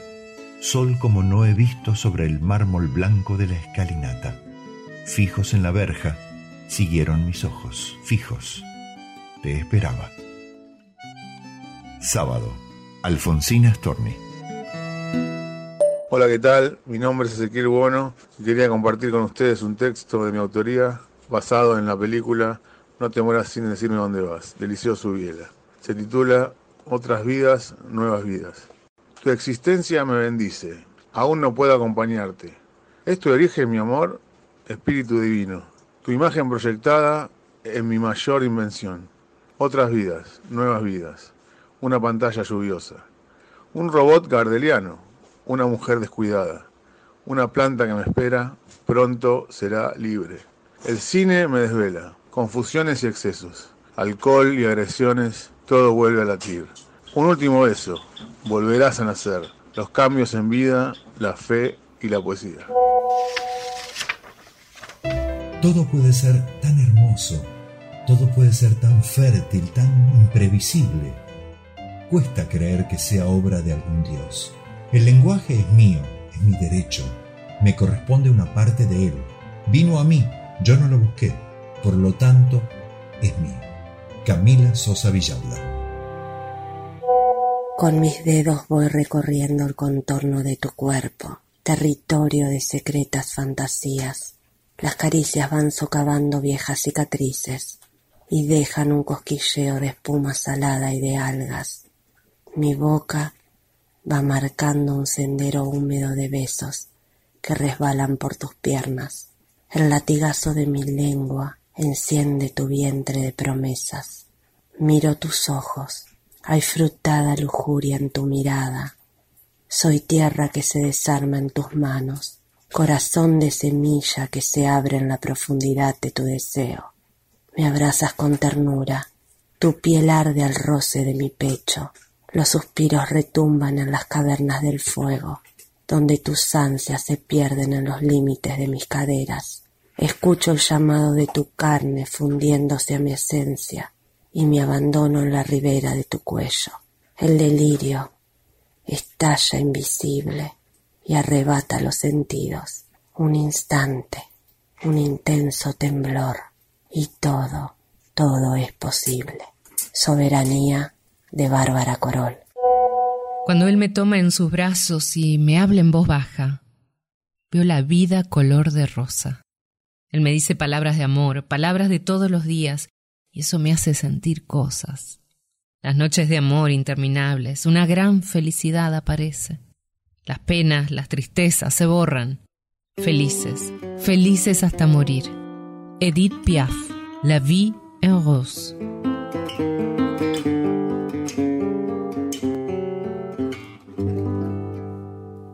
sol como no he visto sobre el mármol blanco de la escalinata. Fijos en la verja, siguieron mis ojos, fijos. Te esperaba. Sábado, Alfonsina Storni. Hola, ¿qué tal? Mi nombre es Ezequiel Bono quería compartir con ustedes un texto de mi autoría basado en la película No te mueras sin decirme dónde vas, de Liceo Subiela. Se titula Otras vidas, nuevas vidas. Tu existencia me bendice, aún no puedo acompañarte. Es tu origen, mi amor, espíritu divino. Tu imagen proyectada en mi mayor invención. Otras vidas, nuevas vidas. Una pantalla lluviosa. Un robot gardeliano. Una mujer descuidada. Una planta que me espera, pronto será libre. El cine me desvela. Confusiones y excesos. Alcohol y agresiones, todo vuelve a latir. Un último beso. Volverás a nacer. Los cambios en vida, la fe y la poesía. Todo puede ser tan hermoso, todo puede ser tan fértil, tan imprevisible. Cuesta creer que sea obra de algún dios. El lenguaje es mío, es mi derecho, me corresponde una parte de él. Vino a mí, yo no lo busqué, por lo tanto, es mío. Camila Sosa Villalda. Con mis dedos voy recorriendo el contorno de tu cuerpo, territorio de secretas fantasías. Las caricias van socavando viejas cicatrices y dejan un cosquilleo de espuma salada y de algas. Mi boca va marcando un sendero húmedo de besos que resbalan por tus piernas. El latigazo de mi lengua enciende tu vientre de promesas. Miro tus ojos hay frutada lujuria en tu mirada. Soy tierra que se desarma en tus manos, corazón de semilla que se abre en la profundidad de tu deseo. Me abrazas con ternura, tu piel arde al roce de mi pecho, los suspiros retumban en las cavernas del fuego, donde tus ansias se pierden en los límites de mis caderas. Escucho el llamado de tu carne fundiéndose a mi esencia, y me abandono en la ribera de tu cuello. El delirio estalla invisible y arrebata los sentidos. Un instante, un intenso temblor y todo, todo es posible. Soberanía de Bárbara Corol. Cuando él me toma en sus brazos y me habla en voz baja, veo la vida color de rosa. Él me dice palabras de amor, palabras de todos los días, y eso me hace sentir cosas. Las noches de amor interminables, una gran felicidad aparece. Las penas, las tristezas se borran. Felices, felices hasta morir. Edith Piaf, La vie en rose.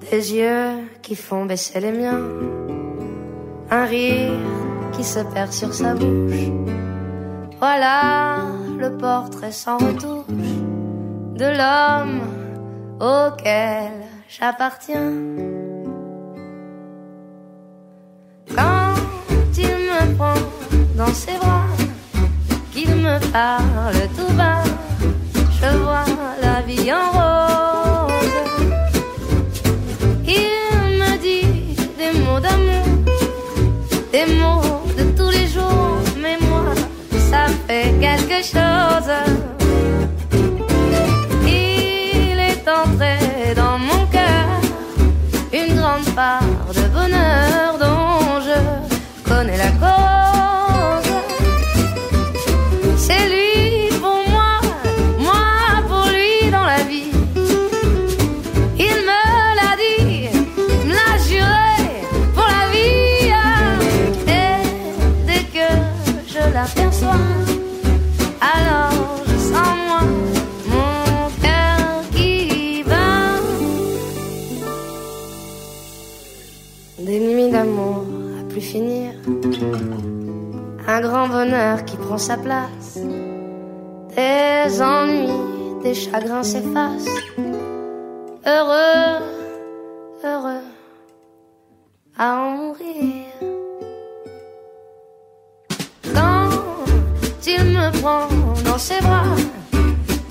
Des yeux qui font baisser les miens, un rire qui se perd sur sa bouche Voilà le portrait sans retouche de l'homme auquel j'appartiens. Quand il me prend dans ses bras, qu'il me parle tout bas, je vois la vie en rose. des mots de tous les jours, mais moi, ça fait quelque chose. Bonheur qui prend sa place. Des ennuis, des chagrins s'effacent. Heureux, heureux, à en mourir. Quand il me prend dans ses bras,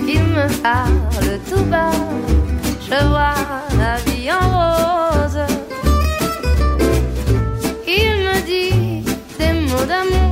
il me parle tout bas, je vois la vie en rose. Il me dit des mots d'amour,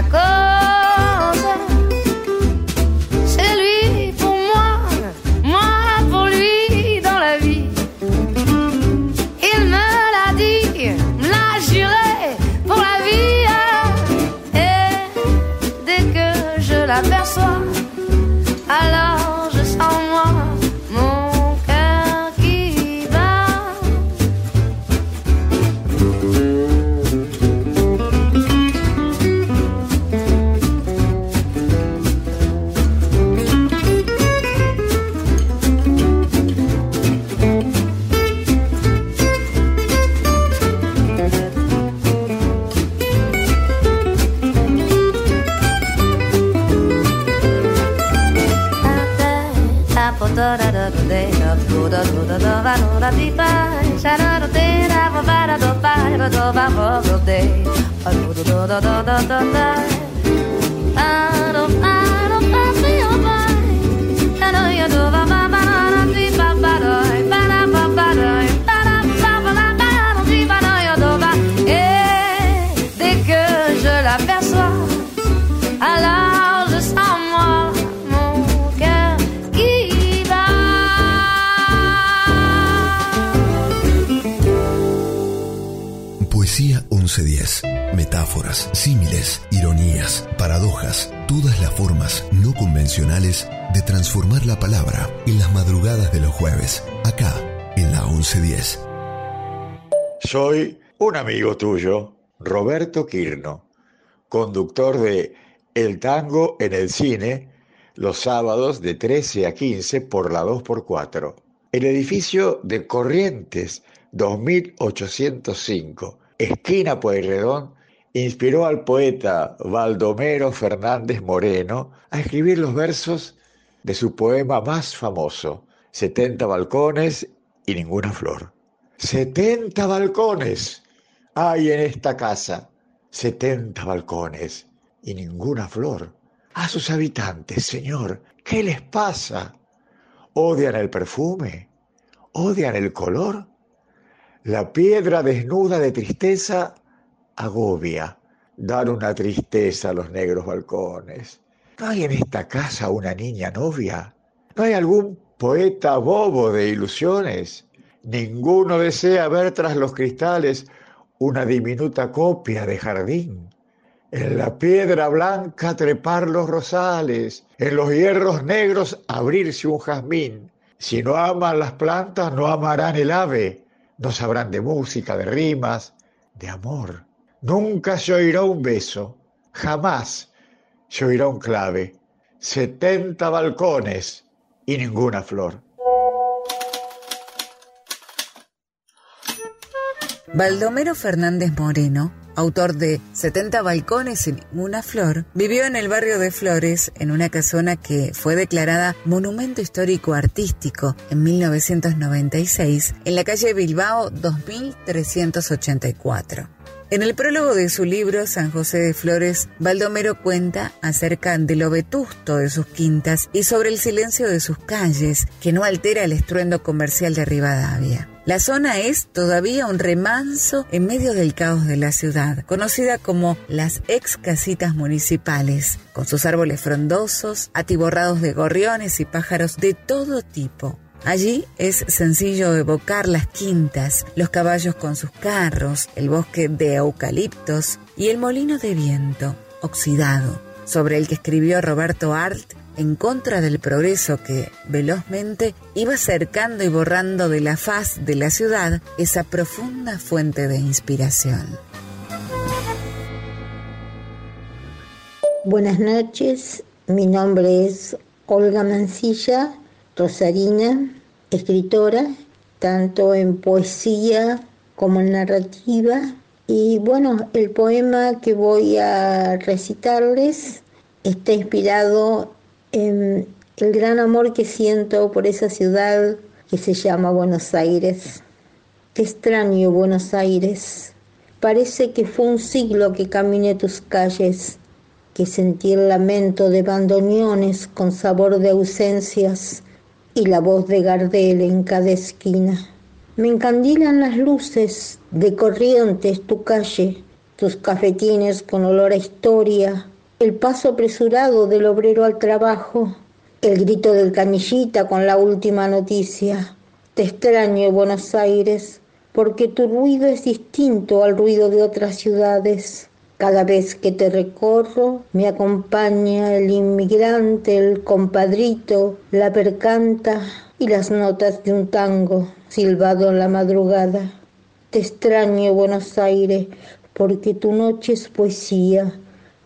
que da do va no da ti fa sha da do te da va va da do fa va do va vo go de pa do do do do do do transformar la palabra en las madrugadas de los jueves, acá en la 1110. Soy un amigo tuyo, Roberto Quirno, conductor de El Tango en el Cine, los sábados de 13 a 15 por la 2x4. El edificio de Corrientes 2805, esquina Pueyrredón, inspiró al poeta Baldomero Fernández Moreno a escribir los versos de su poema más famoso, 70 balcones y ninguna flor. 70 balcones hay en esta casa, 70 balcones y ninguna flor. A sus habitantes, Señor, ¿qué les pasa? ¿Odian el perfume? ¿Odian el color? La piedra desnuda de tristeza agobia, dan una tristeza a los negros balcones. ¿No hay en esta casa una niña novia? ¿No hay algún poeta bobo de ilusiones? Ninguno desea ver tras los cristales una diminuta copia de jardín. En la piedra blanca trepar los rosales, en los hierros negros abrirse un jazmín. Si no aman las plantas, no amarán el ave, no sabrán de música, de rimas, de amor. Nunca se oirá un beso, jamás se oirá un clave. Setenta balcones y ninguna flor. Baldomero Fernández Moreno, autor de 70 balcones y ninguna flor, vivió en el barrio de Flores en una casona que fue declarada Monumento Histórico Artístico en 1996 en la calle Bilbao 2384. En el prólogo de su libro San José de Flores, Baldomero cuenta acerca de lo vetusto de sus quintas y sobre el silencio de sus calles, que no altera el estruendo comercial de Rivadavia. La zona es todavía un remanso en medio del caos de la ciudad, conocida como las ex casitas municipales, con sus árboles frondosos, atiborrados de gorriones y pájaros de todo tipo. Allí es sencillo evocar las quintas, los caballos con sus carros, el bosque de eucaliptos y el molino de viento, oxidado, sobre el que escribió Roberto Arlt en contra del progreso que, velozmente, iba cercando y borrando de la faz de la ciudad esa profunda fuente de inspiración. Buenas noches, mi nombre es Olga Mancilla, rosarina, escritora, tanto en poesía como en narrativa. Y bueno, el poema que voy a recitarles está inspirado en el gran amor que siento por esa ciudad que se llama Buenos Aires. Extraño Buenos Aires. Parece que fue un siglo que caminé tus calles que sentí el lamento de bandoneones con sabor de ausencias y la voz de Gardel en cada esquina. Me encandilan las luces de corrientes tu calle, tus cafetines con olor a historia, el paso apresurado del obrero al trabajo, el grito del canillita con la última noticia. Te extraño, Buenos Aires, porque tu ruido es distinto al ruido de otras ciudades. Cada vez que te recorro me acompaña el inmigrante, el compadrito, la percanta y las notas de un tango silbado en la madrugada. Te extraño, Buenos Aires, porque tu noche es poesía.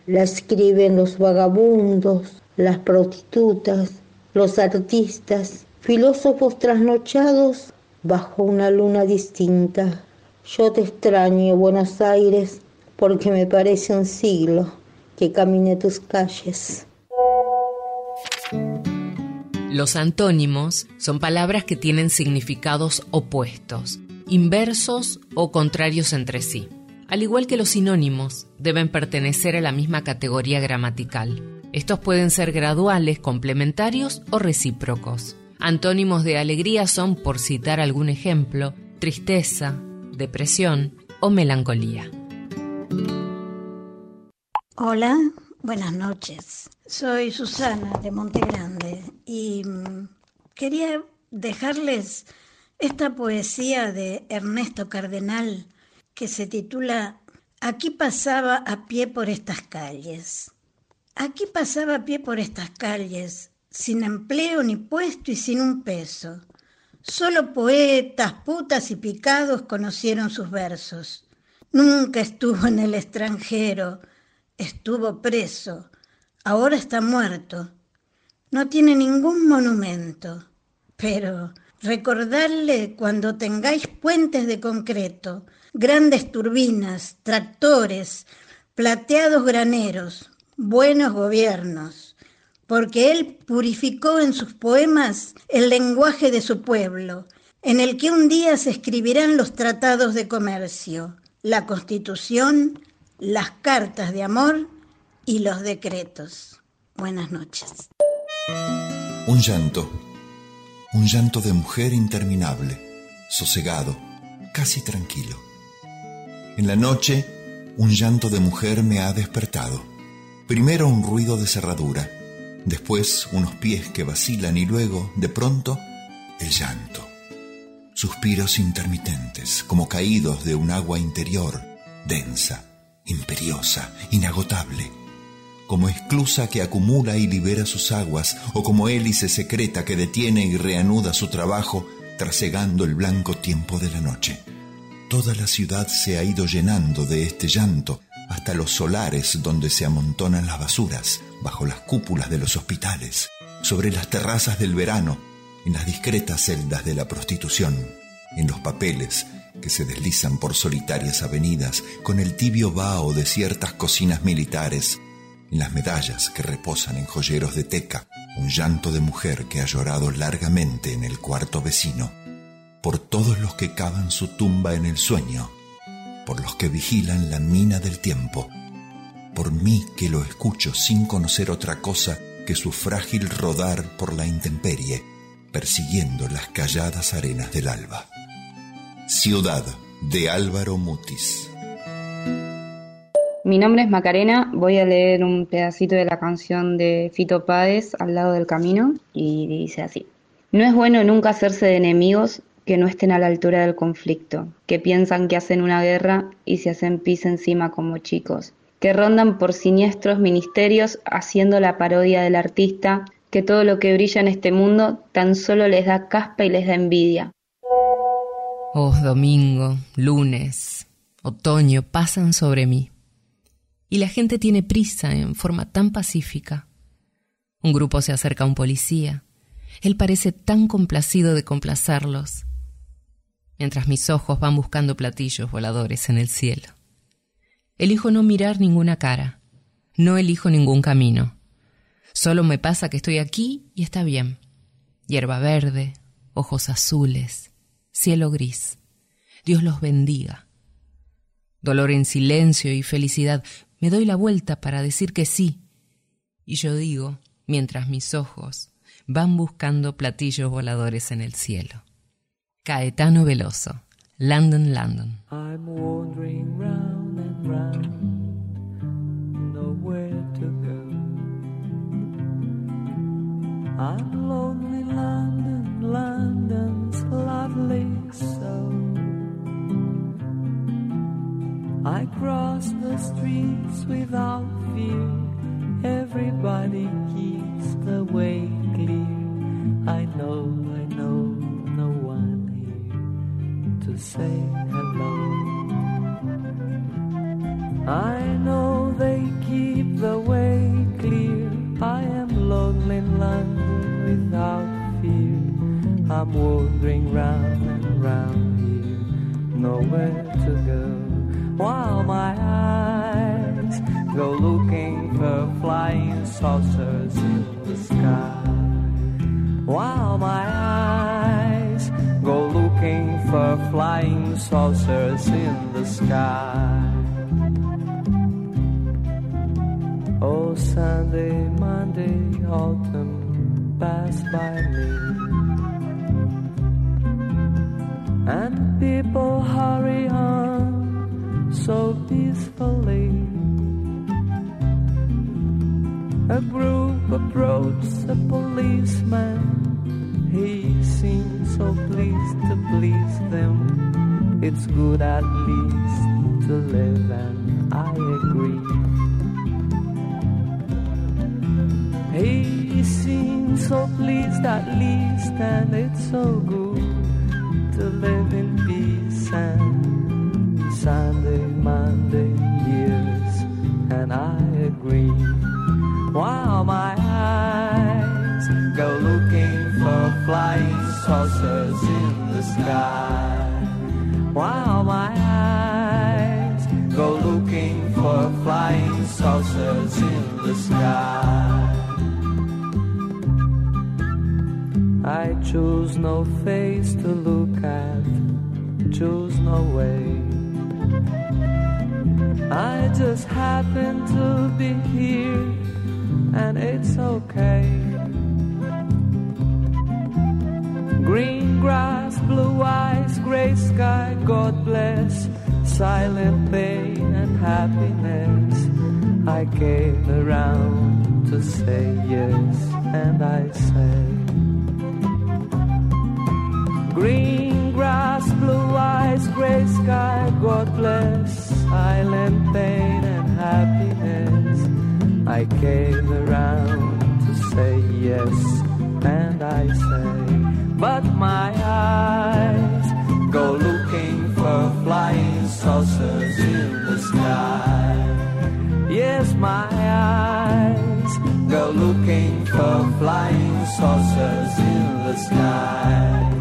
La escriben los vagabundos, las prostitutas, los artistas, filósofos trasnochados bajo una luna distinta. Yo te extraño, Buenos Aires, porque me parece un siglo que camine tus calles. Los antónimos son palabras que tienen significados opuestos, inversos o contrarios entre sí. Al igual que los sinónimos, deben pertenecer a la misma categoría gramatical. Estos pueden ser graduales, complementarios o recíprocos. Antónimos de alegría son, por citar algún ejemplo, tristeza, depresión o melancolía. Hola, buenas noches. Soy Susana de Monte Grande y mm, quería dejarles esta poesía de Ernesto Cardenal que se titula Aquí pasaba a pie por estas calles. Aquí pasaba a pie por estas calles, sin empleo ni puesto y sin un peso. Solo poetas, putas y picados conocieron sus versos. Nunca estuvo en el extranjero, estuvo preso, ahora está muerto. No tiene ningún monumento, pero recordarle cuando tengáis puentes de concreto, grandes turbinas, tractores, plateados graneros, buenos gobiernos, porque él purificó en sus poemas el lenguaje de su pueblo, en el que un día se escribirán los tratados de comercio la constitución, las cartas de amor y los decretos. Buenas noches. Un llanto, un llanto de mujer interminable, sosegado, casi tranquilo. En la noche, un llanto de mujer me ha despertado. Primero un ruido de cerradura, después unos pies que vacilan y luego, de pronto, el llanto suspiros intermitentes, como caídos de un agua interior, densa, imperiosa, inagotable, como esclusa que acumula y libera sus aguas, o como hélice secreta que detiene y reanuda su trabajo, trasegando el blanco tiempo de la noche. Toda la ciudad se ha ido llenando de este llanto, hasta los solares donde se amontonan las basuras, bajo las cúpulas de los hospitales, sobre las terrazas del verano, en las discretas celdas de la prostitución, en los papeles que se deslizan por solitarias avenidas con el tibio vaho de ciertas cocinas militares, en las medallas que reposan en joyeros de teca, un llanto de mujer que ha llorado largamente en el cuarto vecino, por todos los que cavan su tumba en el sueño, por los que vigilan la mina del tiempo, por mí que lo escucho sin conocer otra cosa que su frágil rodar por la intemperie, persiguiendo las calladas arenas del alba. Ciudad de Álvaro Mutis. Mi nombre es Macarena, voy a leer un pedacito de la canción de Fito Páez, Al lado del camino, y dice así. No es bueno nunca hacerse de enemigos que no estén a la altura del conflicto, que piensan que hacen una guerra y se hacen pis encima como chicos, que rondan por siniestros ministerios haciendo la parodia del artista que todo lo que brilla en este mundo tan solo les da caspa y les da envidia. Oh, domingo, lunes, otoño pasan sobre mí. Y la gente tiene prisa en forma tan pacífica. Un grupo se acerca a un policía. Él parece tan complacido de complacerlos, mientras mis ojos van buscando platillos voladores en el cielo. Elijo no mirar ninguna cara, no elijo ningún camino. Solo me pasa que estoy aquí y está bien. Hierba verde, ojos azules, cielo gris. Dios los bendiga. Dolor en silencio y felicidad. Me doy la vuelta para decir que sí. Y yo digo, mientras mis ojos van buscando platillos voladores en el cielo. Caetano Veloso, London, London. I'm wandering round and round, nowhere to go. I'm lonely, London, London's lovely so. I cross the streets without fear. Everybody keeps the way clear. I know, I know, no one here to say hello. I know they keep the way clear. I am lonely fear. I'm wandering round and round here, nowhere to go. While my eyes go looking for flying saucers in the sky. While my eyes go looking for flying saucers in the sky. Oh, Sunday, Monday, autumn pass by me. And people hurry on so peacefully. A group approached a policeman. He seemed so pleased to please them. It's good at least to live, and I agree. He seems so pleased at least, and it's so good to live in peace and Sunday, Monday years, and I agree. While my eyes go looking for flying saucers in the sky, while my eyes go looking for flying saucers in the sky. I choose no face to look at, choose no way. I just happen to be here, and it's okay. Green grass, blue eyes, gray sky, God bless, silent pain and happiness. I came around to say yes, and I say. Green grass, blue eyes, gray sky, God bless, silent pain and happiness. I came around to say yes, and I say, but my eyes go looking for flying saucers in the sky. Yes, my eyes go looking for flying saucers in the sky.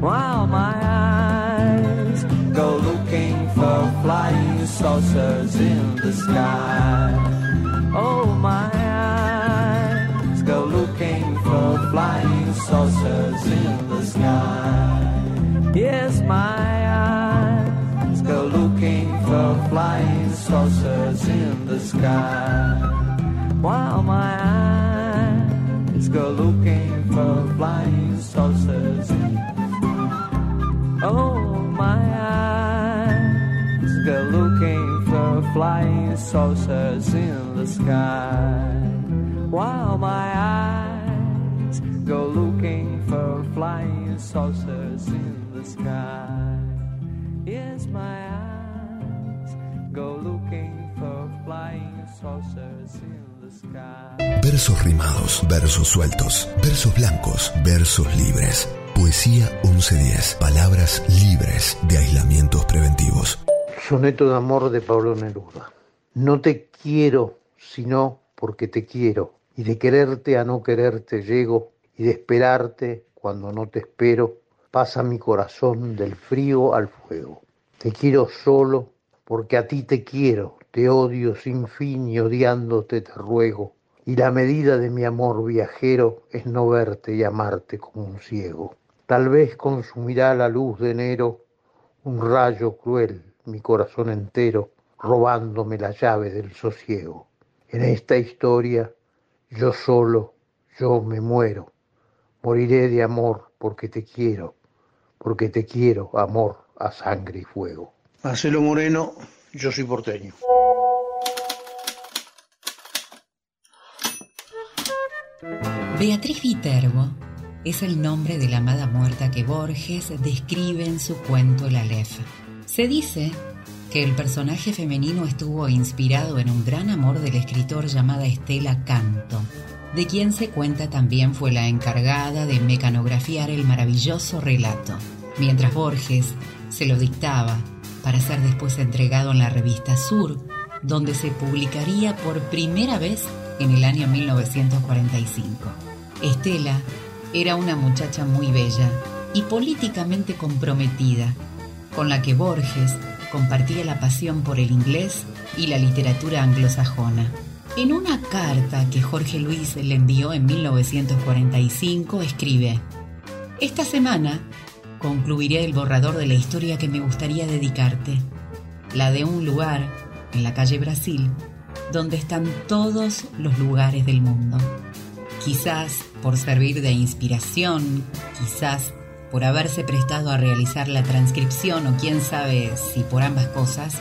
While my eyes go looking for flying saucers in the sky. Oh, my eyes go looking for flying saucers in the sky. Yes, my eyes go looking for flying saucers in the sky. While my eyes go looking for flying saucers in the sky. Oh, my eyes go looking for flying saucers in the sky. While my eyes go looking for flying saucers in the sky. Yes, my eyes go looking for flying saucers in the sky. Versos rimados, versos sueltos, versos blancos, versos libres. Poesía 1110. Palabras libres de aislamientos preventivos. Soneto de amor de Pablo Neruda. No te quiero sino porque te quiero, y de quererte a no quererte llego, y de esperarte cuando no te espero, pasa mi corazón del frío al fuego. Te quiero solo porque a ti te quiero, te odio sin fin y odiándote te ruego. Y la medida de mi amor viajero es no verte y amarte como un ciego. Tal vez consumirá la luz de enero un rayo cruel mi corazón entero, robándome la llave del sosiego. En esta historia yo solo, yo me muero. Moriré de amor porque te quiero, porque te quiero, amor a sangre y fuego. Marcelo Moreno, yo soy porteño. Beatriz Viterbo es el nombre de la amada muerta que Borges describe en su cuento La Aleph. Se dice que el personaje femenino estuvo inspirado en un gran amor del escritor llamada Estela Canto, de quien se cuenta también fue la encargada de mecanografiar el maravilloso relato, mientras Borges se lo dictaba para ser después entregado en la revista Sur, donde se publicaría por primera vez en el año 1945. Estela era una muchacha muy bella y políticamente comprometida, con la que Borges compartía la pasión por el inglés y la literatura anglosajona. En una carta que Jorge Luis le envió en 1945 escribe, Esta semana concluiré el borrador de la historia que me gustaría dedicarte, la de un lugar en la calle Brasil, donde están todos los lugares del mundo. Quizás por servir de inspiración, quizás por haberse prestado a realizar la transcripción o quién sabe si por ambas cosas,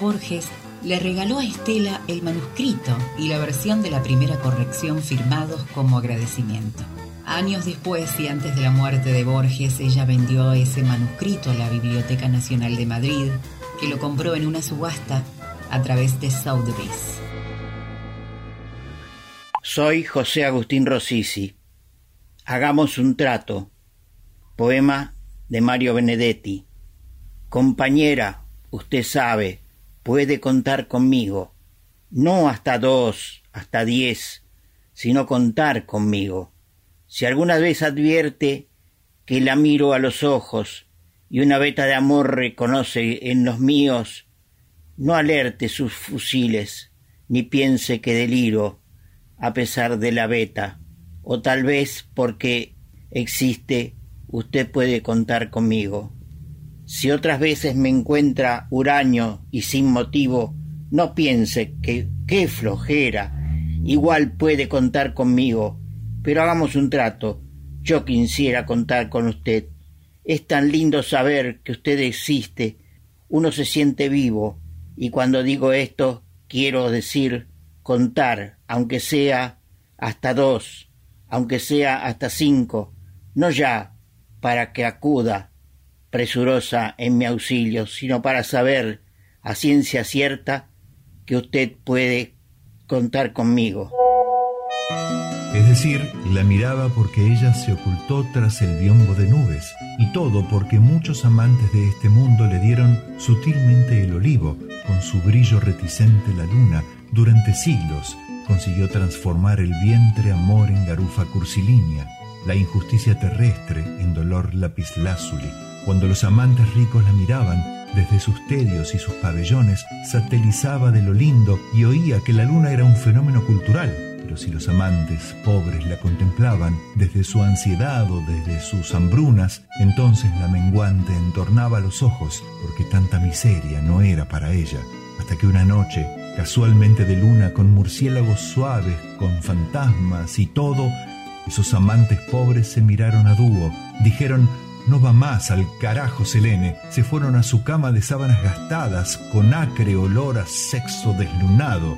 Borges le regaló a Estela el manuscrito y la versión de la primera corrección firmados como agradecimiento. Años después y antes de la muerte de Borges, ella vendió ese manuscrito a la Biblioteca Nacional de Madrid, que lo compró en una subasta a través de Sotheby's. Soy José Agustín Rosisi. Hagamos un trato. Poema de Mario Benedetti. Compañera, usted sabe, puede contar conmigo. No hasta dos, hasta diez, sino contar conmigo. Si alguna vez advierte que la miro a los ojos y una veta de amor reconoce en los míos, no alerte sus fusiles, ni piense que deliro a pesar de la veta, o tal vez porque existe, usted puede contar conmigo. Si otras veces me encuentra huraño y sin motivo, no piense que qué flojera, igual puede contar conmigo, pero hagamos un trato. Yo quisiera contar con usted. Es tan lindo saber que usted existe. Uno se siente vivo. Y cuando digo esto, quiero decir contar, aunque sea hasta dos, aunque sea hasta cinco, no ya para que acuda presurosa en mi auxilio, sino para saber a ciencia cierta que usted puede contar conmigo. Es decir, la miraba porque ella se ocultó tras el biombo de nubes, y todo porque muchos amantes de este mundo le dieron sutilmente el olivo, con su brillo reticente la luna, durante siglos consiguió transformar el vientre amor en garufa cursilínea, la injusticia terrestre en dolor lapislázuli. Cuando los amantes ricos la miraban, desde sus tedios y sus pabellones, satelizaba de lo lindo y oía que la luna era un fenómeno cultural, pero si los amantes pobres la contemplaban desde su ansiedad o desde sus hambrunas, entonces la menguante entornaba los ojos, porque tanta miseria no era para ella, hasta que una noche, casualmente de luna, con murciélagos suaves, con fantasmas y todo, esos amantes pobres se miraron a dúo, dijeron, no va más al carajo Selene. Se fueron a su cama de sábanas gastadas, con acre olor a sexo deslunado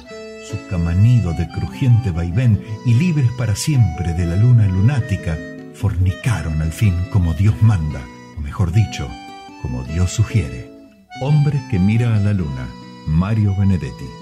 su camanido de crujiente vaivén y libres para siempre de la luna lunática, fornicaron al fin como Dios manda, o mejor dicho, como Dios sugiere. Hombre que mira a la luna, Mario Benedetti.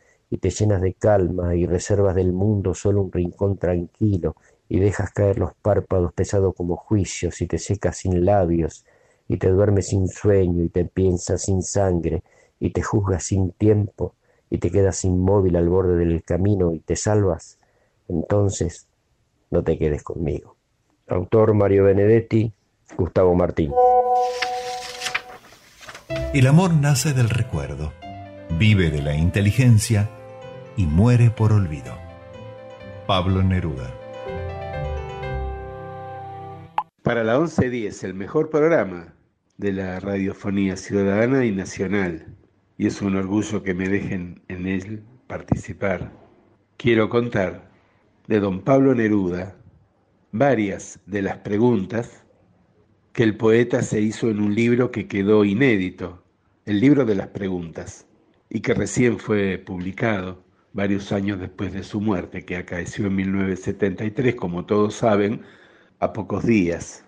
y te llenas de calma, y reservas del mundo solo un rincón tranquilo, y dejas caer los párpados pesados como juicios, y te secas sin labios, y te duermes sin sueño, y te piensas sin sangre, y te juzgas sin tiempo, y te quedas inmóvil al borde del camino y te salvas, entonces no te quedes conmigo. Autor Mario Benedetti, Gustavo Martín. El amor nace del recuerdo, vive de la inteligencia y muere por olvido. Pablo Neruda. Para la 1110, el mejor programa de la radiofonía ciudadana y nacional, y es un orgullo que me dejen en él participar. Quiero contar de don Pablo Neruda varias de las preguntas que el poeta se hizo en un libro que quedó inédito, el libro de las preguntas, y que recién fue publicado varios años después de su muerte, que acaeció en 1973, como todos saben, a pocos días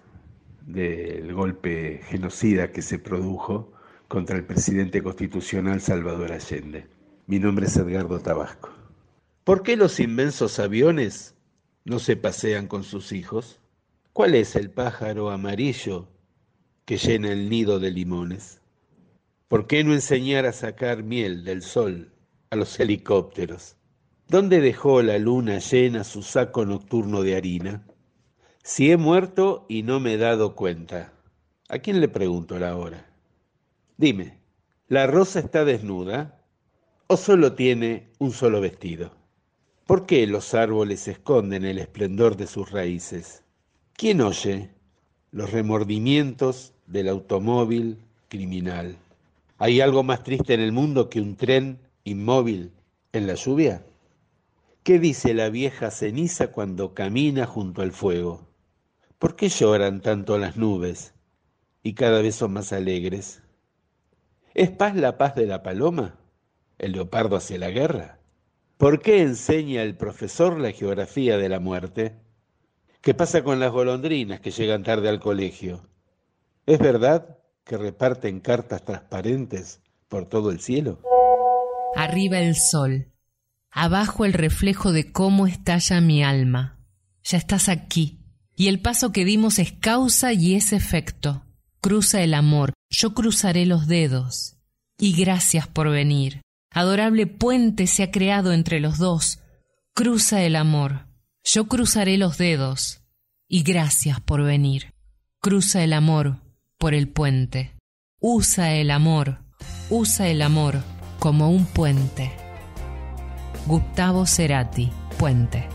del golpe genocida que se produjo contra el presidente constitucional Salvador Allende. Mi nombre es Edgardo Tabasco. ¿Por qué los inmensos aviones no se pasean con sus hijos? ¿Cuál es el pájaro amarillo que llena el nido de limones? ¿Por qué no enseñar a sacar miel del sol a los helicópteros? ¿Dónde dejó la luna llena su saco nocturno de harina? Si he muerto y no me he dado cuenta, ¿a quién le pregunto la hora? Dime, ¿la rosa está desnuda o solo tiene un solo vestido? ¿Por qué los árboles esconden el esplendor de sus raíces? ¿Quién oye los remordimientos del automóvil criminal? ¿Hay algo más triste en el mundo que un tren inmóvil en la lluvia? ¿Qué dice la vieja ceniza cuando camina junto al fuego? ¿Por qué lloran tanto las nubes y cada vez son más alegres? ¿Es paz la paz de la paloma? ¿El leopardo hacia la guerra? ¿Por qué enseña el profesor la geografía de la muerte? ¿Qué pasa con las golondrinas que llegan tarde al colegio? ¿Es verdad que reparten cartas transparentes por todo el cielo? Arriba el sol, abajo el reflejo de cómo estalla mi alma. Ya estás aquí, y el paso que dimos es causa y es efecto. Cruza el amor, yo cruzaré los dedos. Y gracias por venir. Adorable puente se ha creado entre los dos. Cruza el amor, yo cruzaré los dedos. Y gracias por venir. Cruza el amor por el puente. Usa el amor, usa el amor como un puente. Gustavo Cerati, Puente.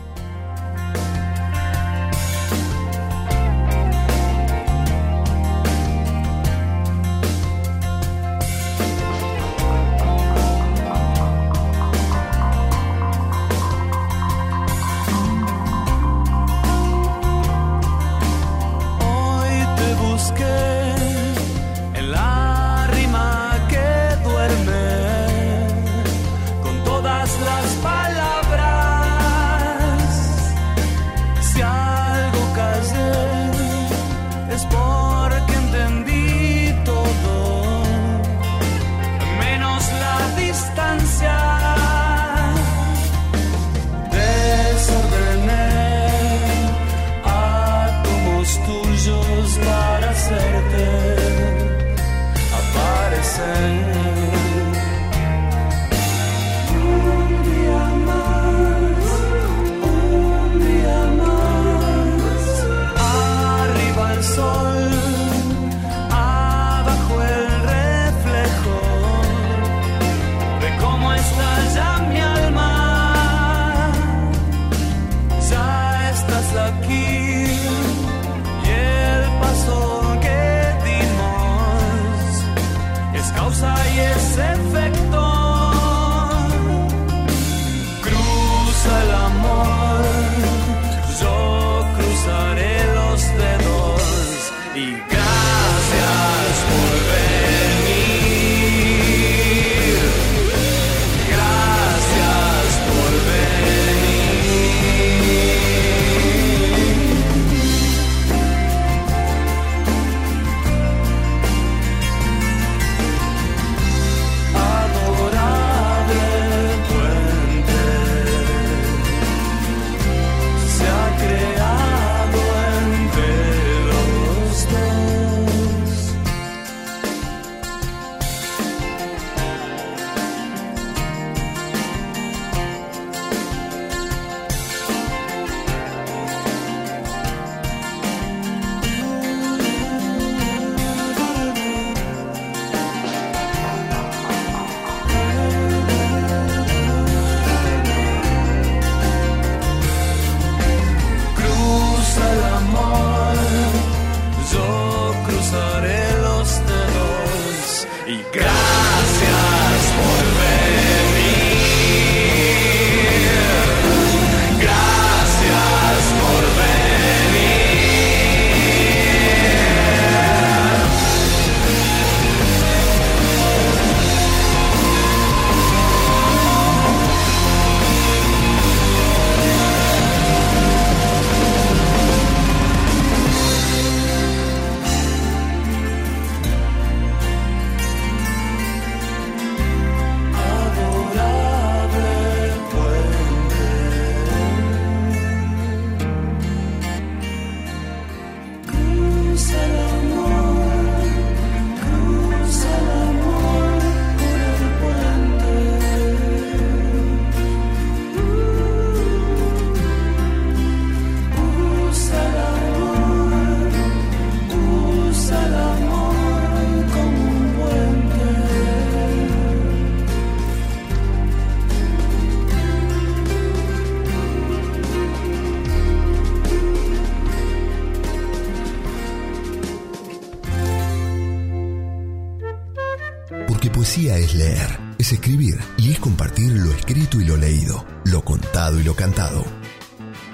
Cantado.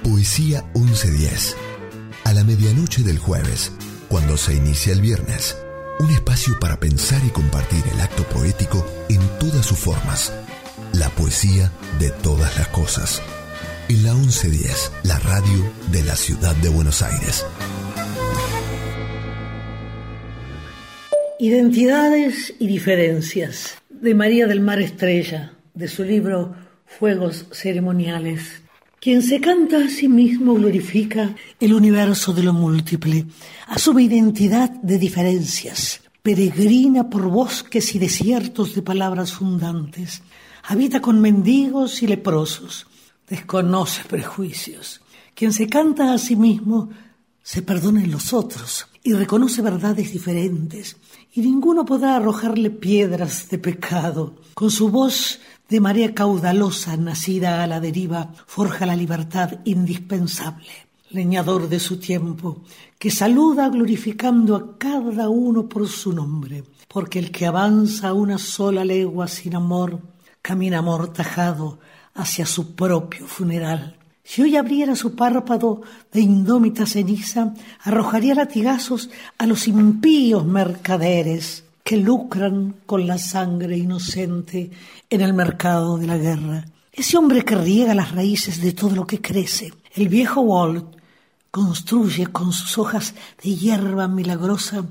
Poesía 1110. A la medianoche del jueves, cuando se inicia el viernes. Un espacio para pensar y compartir el acto poético en todas sus formas. La poesía de todas las cosas. En la 1110, la radio de la ciudad de Buenos Aires. Identidades y diferencias de María del Mar Estrella, de su libro Fuegos Ceremoniales. Quien se canta a sí mismo glorifica el universo de lo múltiple, asume identidad de diferencias, peregrina por bosques y desiertos de palabras fundantes, habita con mendigos y leprosos, desconoce prejuicios. Quien se canta a sí mismo se perdona en los otros y reconoce verdades diferentes, y ninguno podrá arrojarle piedras de pecado. Con su voz de marea caudalosa, nacida a la deriva, forja la libertad indispensable. Leñador de su tiempo, que saluda glorificando a cada uno por su nombre, porque el que avanza una sola legua sin amor, camina amortajado hacia su propio funeral. Si hoy abriera su párpado de indómita ceniza, arrojaría latigazos a los impíos mercaderes que lucran con la sangre inocente en el mercado de la guerra. Ese hombre que riega las raíces de todo lo que crece. El viejo Walt construye con sus hojas de hierba milagrosa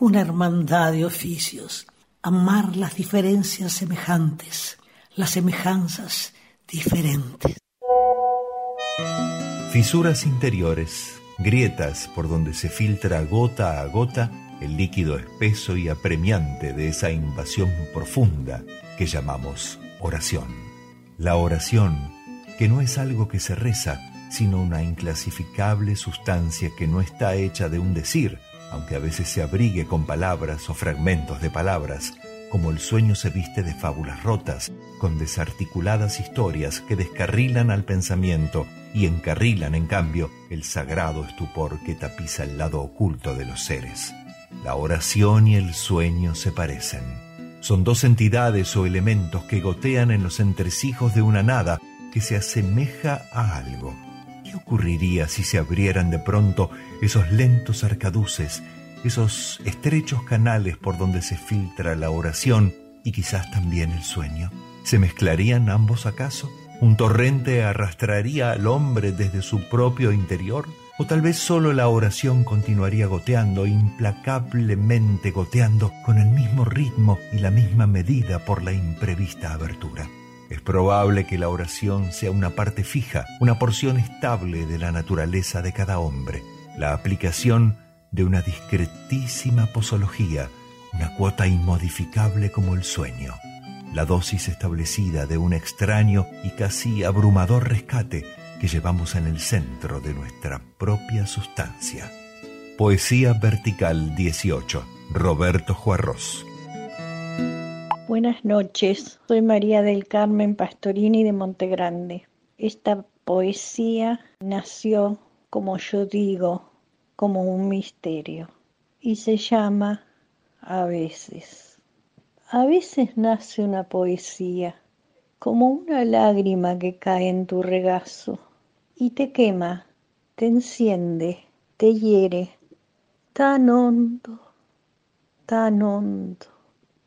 una hermandad de oficios. Amar las diferencias semejantes, las semejanzas diferentes. Fisuras interiores, grietas por donde se filtra gota a gota el líquido espeso y apremiante de esa invasión profunda que llamamos oración. La oración, que no es algo que se reza, sino una inclasificable sustancia que no está hecha de un decir, aunque a veces se abrigue con palabras o fragmentos de palabras, como el sueño se viste de fábulas rotas, con desarticuladas historias que descarrilan al pensamiento y encarrilan, en cambio, el sagrado estupor que tapiza el lado oculto de los seres. La oración y el sueño se parecen. Son dos entidades o elementos que gotean en los entresijos de una nada que se asemeja a algo. ¿Qué ocurriría si se abrieran de pronto esos lentos arcaduces, esos estrechos canales por donde se filtra la oración y quizás también el sueño? ¿Se mezclarían ambos acaso? ¿Un torrente arrastraría al hombre desde su propio interior? O tal vez solo la oración continuaría goteando, implacablemente goteando, con el mismo ritmo y la misma medida por la imprevista abertura. Es probable que la oración sea una parte fija, una porción estable de la naturaleza de cada hombre, la aplicación de una discretísima posología, una cuota inmodificable como el sueño, la dosis establecida de un extraño y casi abrumador rescate que llevamos en el centro de nuestra propia sustancia. Poesía Vertical 18, Roberto Juarros. Buenas noches, soy María del Carmen Pastorini de Montegrande. Esta poesía nació, como yo digo, como un misterio y se llama A veces. A veces nace una poesía como una lágrima que cae en tu regazo y te quema, te enciende, te hiere, tan hondo, tan hondo.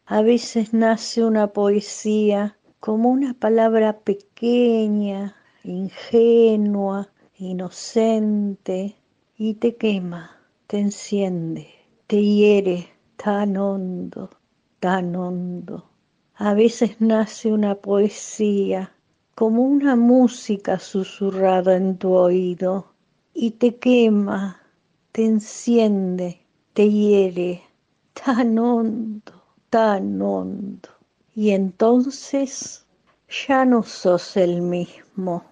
A veces nace una poesía como una palabra pequeña, ingenua, inocente, y te quema, te enciende, te hiere tan hondo, tan hondo. A veces nace una poesía como una música susurrada en tu oído y te quema, te enciende, te hiere tan hondo, tan hondo. Y entonces ya no sos el mismo.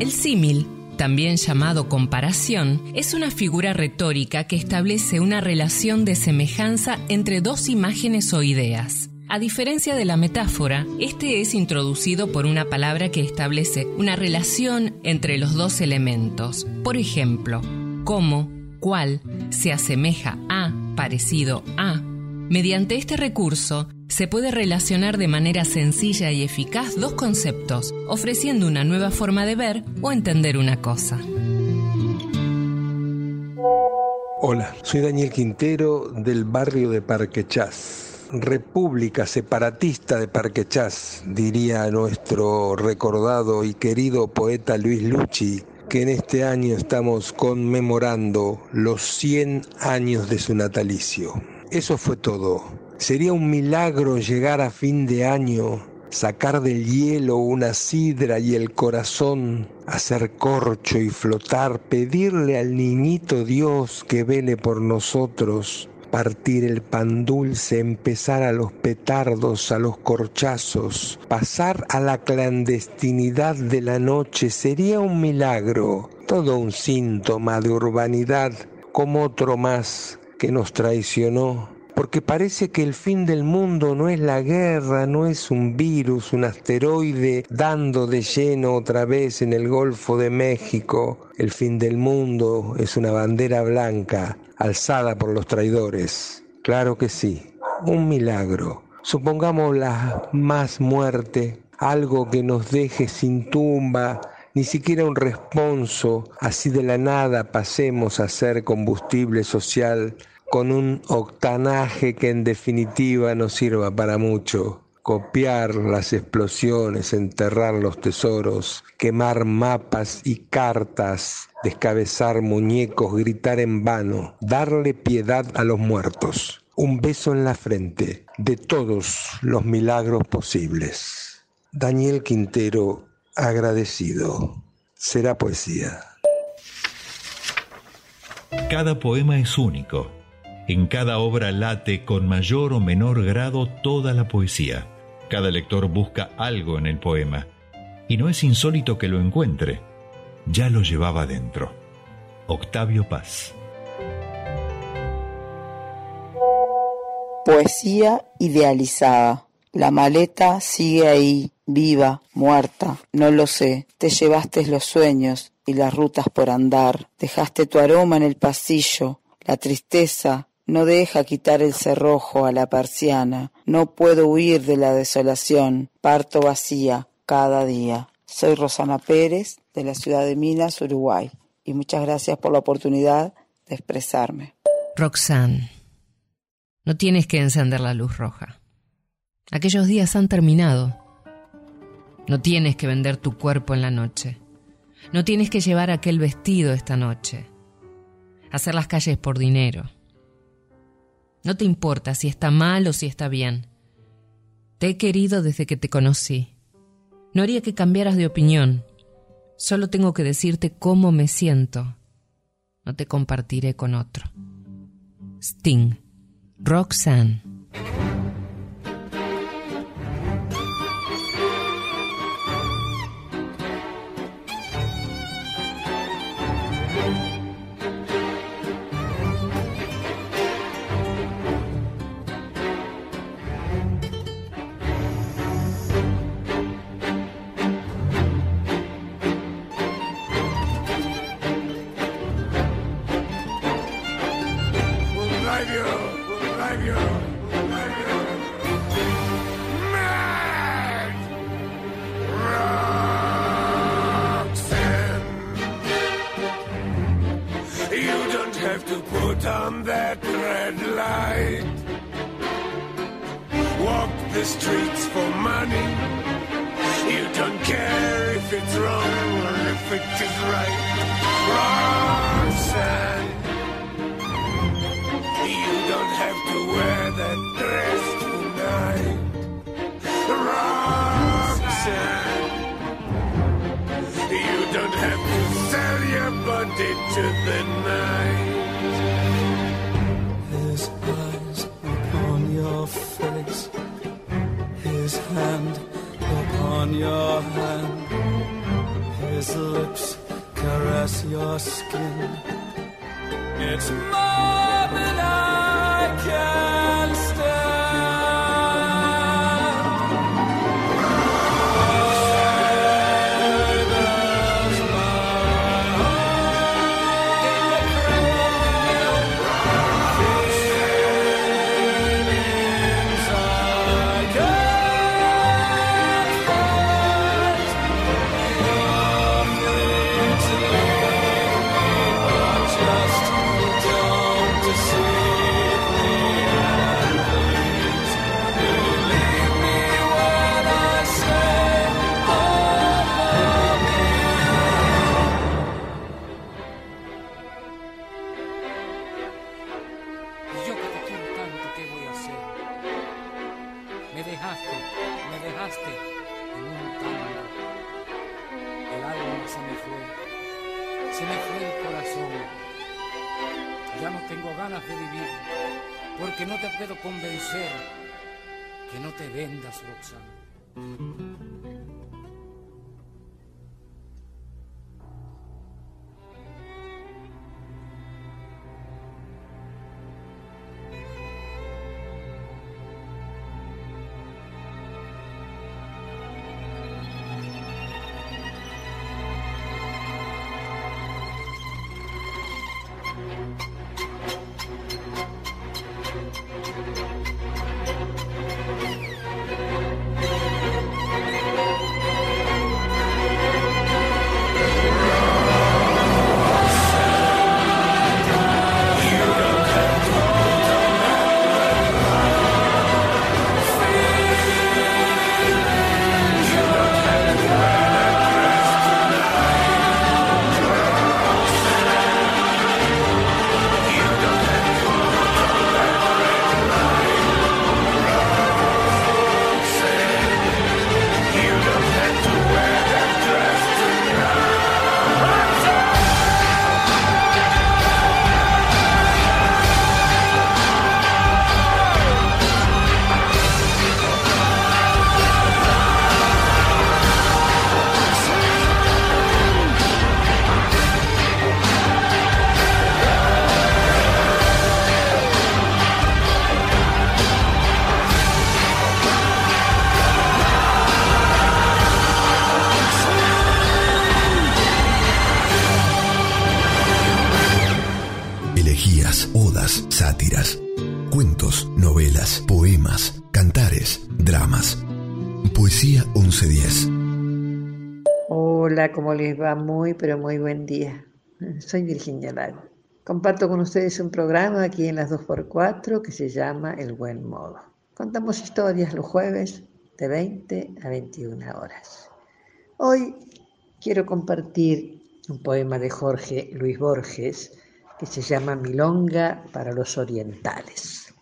El símil también llamado comparación, es una figura retórica que establece una relación de semejanza entre dos imágenes o ideas. A diferencia de la metáfora, este es introducido por una palabra que establece una relación entre los dos elementos. Por ejemplo, cómo, cuál, se asemeja a, parecido a. Mediante este recurso se puede relacionar de manera sencilla y eficaz dos conceptos, ofreciendo una nueva forma de ver o entender una cosa. Hola, soy Daniel Quintero del barrio de Parque Chas. República separatista de Parque Chas, diría nuestro recordado y querido poeta Luis Lucci, que en este año estamos conmemorando los 100 años de su natalicio. Eso fue todo. Sería un milagro llegar a fin de año, sacar del hielo una sidra y el corazón, hacer corcho y flotar, pedirle al niñito Dios que vele por nosotros, partir el pan dulce, empezar a los petardos, a los corchazos, pasar a la clandestinidad de la noche, sería un milagro, todo un síntoma de urbanidad, como otro más que nos traicionó, porque parece que el fin del mundo no es la guerra, no es un virus, un asteroide dando de lleno otra vez en el Golfo de México. El fin del mundo es una bandera blanca alzada por los traidores. Claro que sí, un milagro. Supongamos la más muerte, algo que nos deje sin tumba, ni siquiera un responso, así de la nada pasemos a ser combustible social con un octanaje que en definitiva no sirva para mucho. Copiar las explosiones, enterrar los tesoros, quemar mapas y cartas, descabezar muñecos, gritar en vano, darle piedad a los muertos. Un beso en la frente de todos los milagros posibles. Daniel Quintero agradecido. Será poesía. Cada poema es único. En cada obra late con mayor o menor grado toda la poesía. Cada lector busca algo en el poema. Y no es insólito que lo encuentre. Ya lo llevaba dentro. Octavio Paz. Poesía idealizada. La maleta sigue ahí, viva, muerta, no lo sé. Te llevaste los sueños y las rutas por andar. Dejaste tu aroma en el pasillo. La tristeza no deja quitar el cerrojo a la persiana. No puedo huir de la desolación. Parto vacía cada día. Soy Rosana Pérez de la ciudad de Minas, Uruguay. Y muchas gracias por la oportunidad de expresarme. Roxanne, no tienes que encender la luz roja. Aquellos días han terminado. No tienes que vender tu cuerpo en la noche. No tienes que llevar aquel vestido esta noche. Hacer las calles por dinero. No te importa si está mal o si está bien. Te he querido desde que te conocí. No haría que cambiaras de opinión. Solo tengo que decirte cómo me siento. No te compartiré con otro. Sting. Roxanne. Body to the night. His eyes upon your face, his hand upon your hand, his lips caress your skin. It's more than I can que no te vendas, Roxana. Muy, pero muy buen día. Soy Virginia Lago. Comparto con ustedes un programa aquí en las 2x4 que se llama El Buen Modo. Contamos historias los jueves de 20 a 21 horas. Hoy quiero compartir un poema de Jorge Luis Borges que se llama Milonga para los orientales.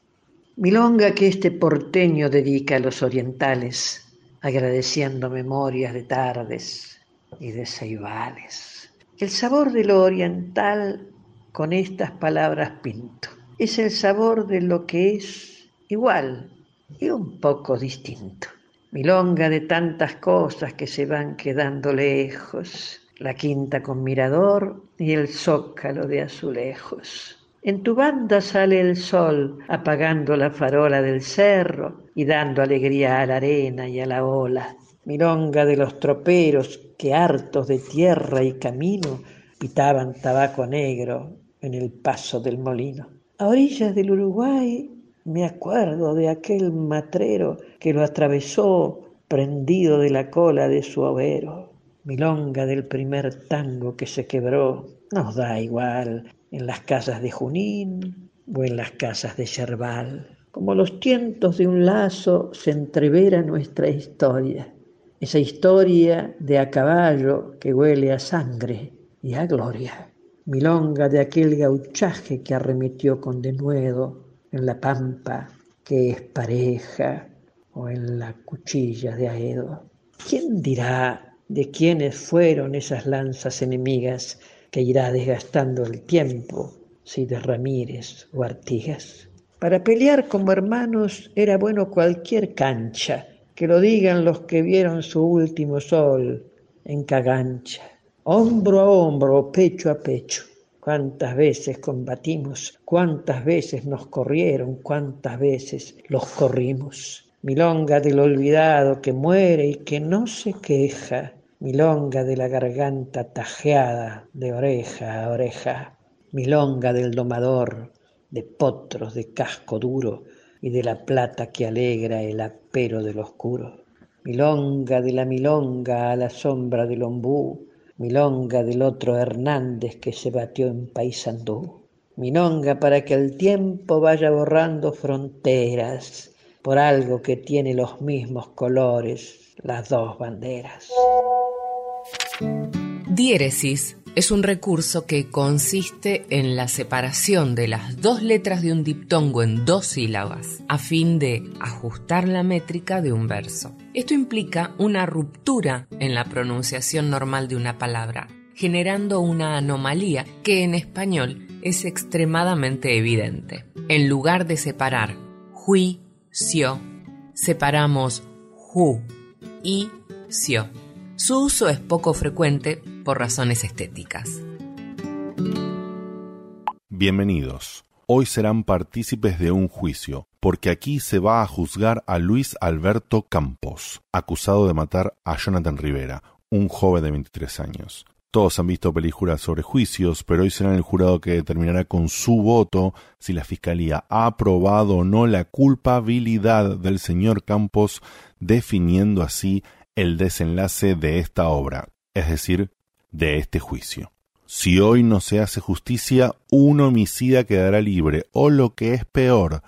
Milonga que este porteño dedica a los orientales, agradeciendo memorias de tardes y de ceibales. El sabor de lo oriental con estas palabras pinto. Es el sabor de lo que es igual y un poco distinto. Milonga de tantas cosas que se van quedando lejos, la quinta con mirador y el zócalo de azulejos. En tu banda sale el sol apagando la farola del cerro y dando alegría a la arena y a la ola. Milonga de los troperos que hartos de tierra y camino pitaban tabaco negro en el paso del molino. A orillas del Uruguay me acuerdo de aquel matrero que lo atravesó prendido de la cola de su overo milonga del primer tango que se quebró, nos da igual en las casas de Junín o en las casas de Yerbal. Como los tientos de un lazo se entrevera nuestra historia, esa historia de a caballo que huele a sangre y a gloria. Milonga de aquel gauchaje que arremetió con denuedo en la pampa que es pareja o en la cuchilla de Aedo. ¿Quién dirá de quiénes fueron esas lanzas enemigas que irá desgastando el tiempo, si de Ramírez o Artigas. Para pelear como hermanos era bueno cualquier cancha, que lo digan los que vieron su último sol en Cagancha. Hombro a hombro, pecho a pecho. Cuántas veces combatimos, cuántas veces nos corrieron, cuántas veces los corrimos milonga del olvidado que muere y que no se queja, milonga de la garganta tajeada de oreja a oreja, milonga del domador de potros de casco duro y de la plata que alegra el apero del oscuro, milonga de la milonga a la sombra del ombú, milonga del otro Hernández que se batió en Paysandú, milonga para que el tiempo vaya borrando fronteras, por algo que tiene los mismos colores, las dos banderas. Es un recurso que consiste en la separación de las dos letras de un diptongo en dos sílabas a fin de ajustar la métrica de un verso. Esto implica una ruptura en la pronunciación normal de una palabra. generando una anomalía que en español es extremadamente evidente. En lugar de separar juicio, separamos ju y cio. Su uso es poco frecuente por razones estéticas. Bienvenidos. Hoy serán partícipes de un juicio, porque aquí se va a juzgar a Luis Alberto Campos, acusado de matar a Jonathan Rivera, un joven de 23 años. Todos han visto películas sobre juicios, pero hoy serán el jurado que determinará con su voto si la Fiscalía ha aprobado o no la culpabilidad del señor Campos, definiendo así el desenlace de esta obra, es decir, de este juicio. Si hoy no se hace justicia, un homicida quedará libre, o lo que es peor,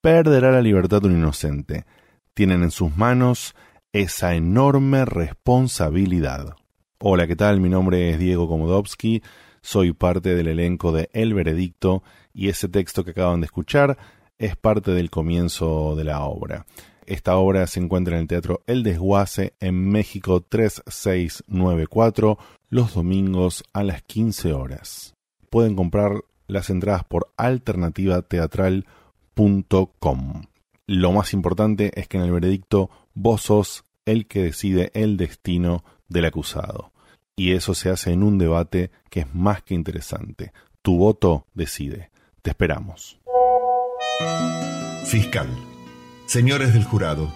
perderá la libertad de un inocente. Tienen en sus manos esa enorme responsabilidad. Hola, ¿qué tal? Mi nombre es Diego Komodowski, soy parte del elenco de El Veredicto y ese texto que acaban de escuchar es parte del comienzo de la obra. Esta obra se encuentra en el Teatro El Desguace en México 3694 los domingos a las 15 horas. Pueden comprar las entradas por alternativateatral.com. Lo más importante es que en el veredicto vos sos el que decide el destino del acusado. Y eso se hace en un debate que es más que interesante. Tu voto decide. Te esperamos. Fiscal. Señores del jurado,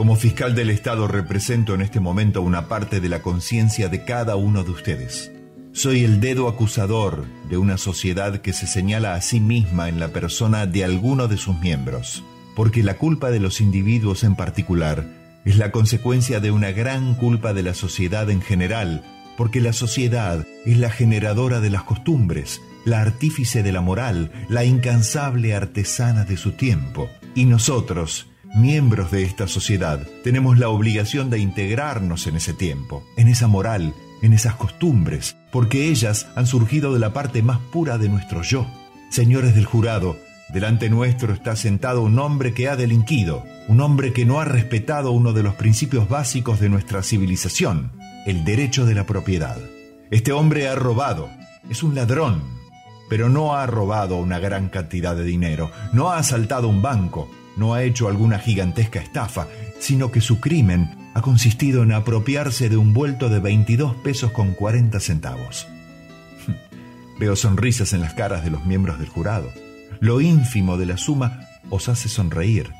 como fiscal del Estado represento en este momento una parte de la conciencia de cada uno de ustedes. Soy el dedo acusador de una sociedad que se señala a sí misma en la persona de alguno de sus miembros, porque la culpa de los individuos en particular es la consecuencia de una gran culpa de la sociedad en general, porque la sociedad es la generadora de las costumbres, la artífice de la moral, la incansable artesana de su tiempo. Y nosotros, miembros de esta sociedad, tenemos la obligación de integrarnos en ese tiempo, en esa moral, en esas costumbres, porque ellas han surgido de la parte más pura de nuestro yo. Señores del jurado, delante nuestro está sentado un hombre que ha delinquido, un hombre que no ha respetado uno de los principios básicos de nuestra civilización, el derecho de la propiedad. Este hombre ha robado, es un ladrón, pero no ha robado una gran cantidad de dinero, no ha asaltado un banco, no ha hecho alguna gigantesca estafa, sino que su crimen ha consistido en apropiarse de un vuelto de 22 pesos con 40 centavos. Veo sonrisas en las caras de los miembros del jurado. Lo ínfimo de la suma os hace sonreír.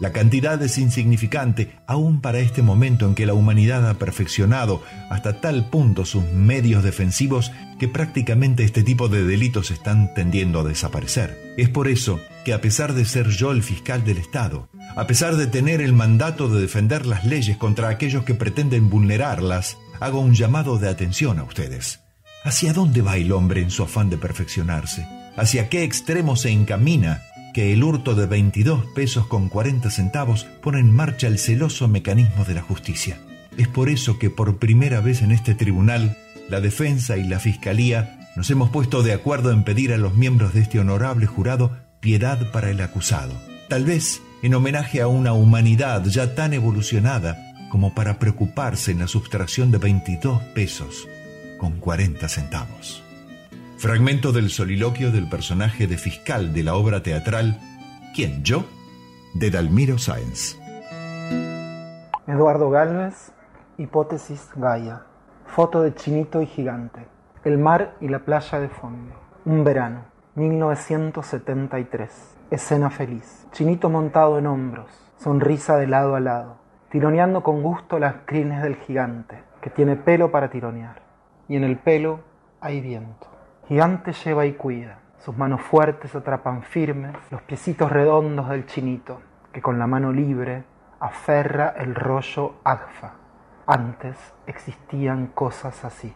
La cantidad es insignificante aún para este momento en que la humanidad ha perfeccionado hasta tal punto sus medios defensivos que prácticamente este tipo de delitos están tendiendo a desaparecer. Es por eso que a pesar de ser yo el fiscal del Estado, a pesar de tener el mandato de defender las leyes contra aquellos que pretenden vulnerarlas, hago un llamado de atención a ustedes. ¿Hacia dónde va el hombre en su afán de perfeccionarse? ¿Hacia qué extremo se encamina que el hurto de 22 pesos con 40 centavos pone en marcha el celoso mecanismo de la justicia. Es por eso que por primera vez en este tribunal, la defensa y la fiscalía nos hemos puesto de acuerdo en pedir a los miembros de este honorable jurado piedad para el acusado. Tal vez en homenaje a una humanidad ya tan evolucionada como para preocuparse en la sustracción de 22 pesos con 40 centavos. Fragmento del soliloquio del personaje de fiscal de la obra teatral ¿Quién, yo? de Dalmiro Sáenz. Eduardo Galvez, Hipótesis Gaia. Foto de Chinito y Gigante. El mar y la playa de fondo. Un verano, 1973. Escena feliz. Chinito montado en hombros, sonrisa de lado a lado, tironeando con gusto las crines del gigante, que tiene pelo para tironear. Y en el pelo hay viento. Gigante lleva y cuida. Sus manos fuertes atrapan firmes los piecitos redondos del chinito, que con la mano libre aferra el rollo agfa. Antes existían cosas así.